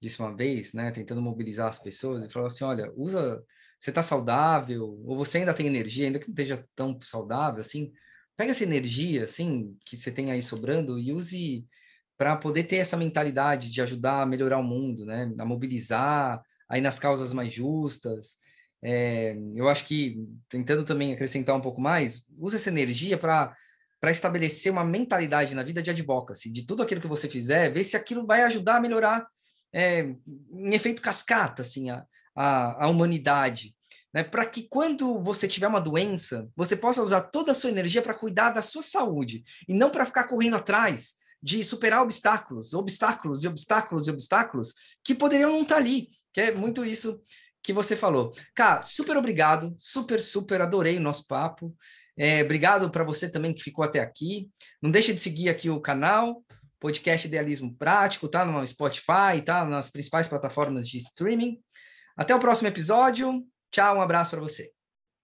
disse uma vez, né, tentando mobilizar as pessoas, ele falou assim, olha, usa, você está saudável, ou você ainda tem energia, ainda que não esteja tão saudável, assim, pega essa energia, assim, que você tem aí sobrando e use para poder ter essa mentalidade de ajudar a melhorar o mundo, né? A mobilizar aí nas causas mais justas. É, eu acho que, tentando também acrescentar um pouco mais, use essa energia para para estabelecer uma mentalidade na vida de advocacy, de tudo aquilo que você fizer, ver se aquilo vai ajudar a melhorar é, em efeito cascata, assim, a, a, a humanidade. Né, para que quando você tiver uma doença, você possa usar toda a sua energia para cuidar da sua saúde e não para ficar correndo atrás de superar obstáculos, obstáculos e obstáculos e obstáculos que poderiam não estar tá ali, que é muito isso que você falou. Cara, super obrigado, super, super adorei o nosso papo. É, obrigado para você também que ficou até aqui. Não deixe de seguir aqui o canal, podcast Idealismo Prático, tá no Spotify, tá nas principais plataformas de streaming. Até o próximo episódio. Tchau, um abraço para você.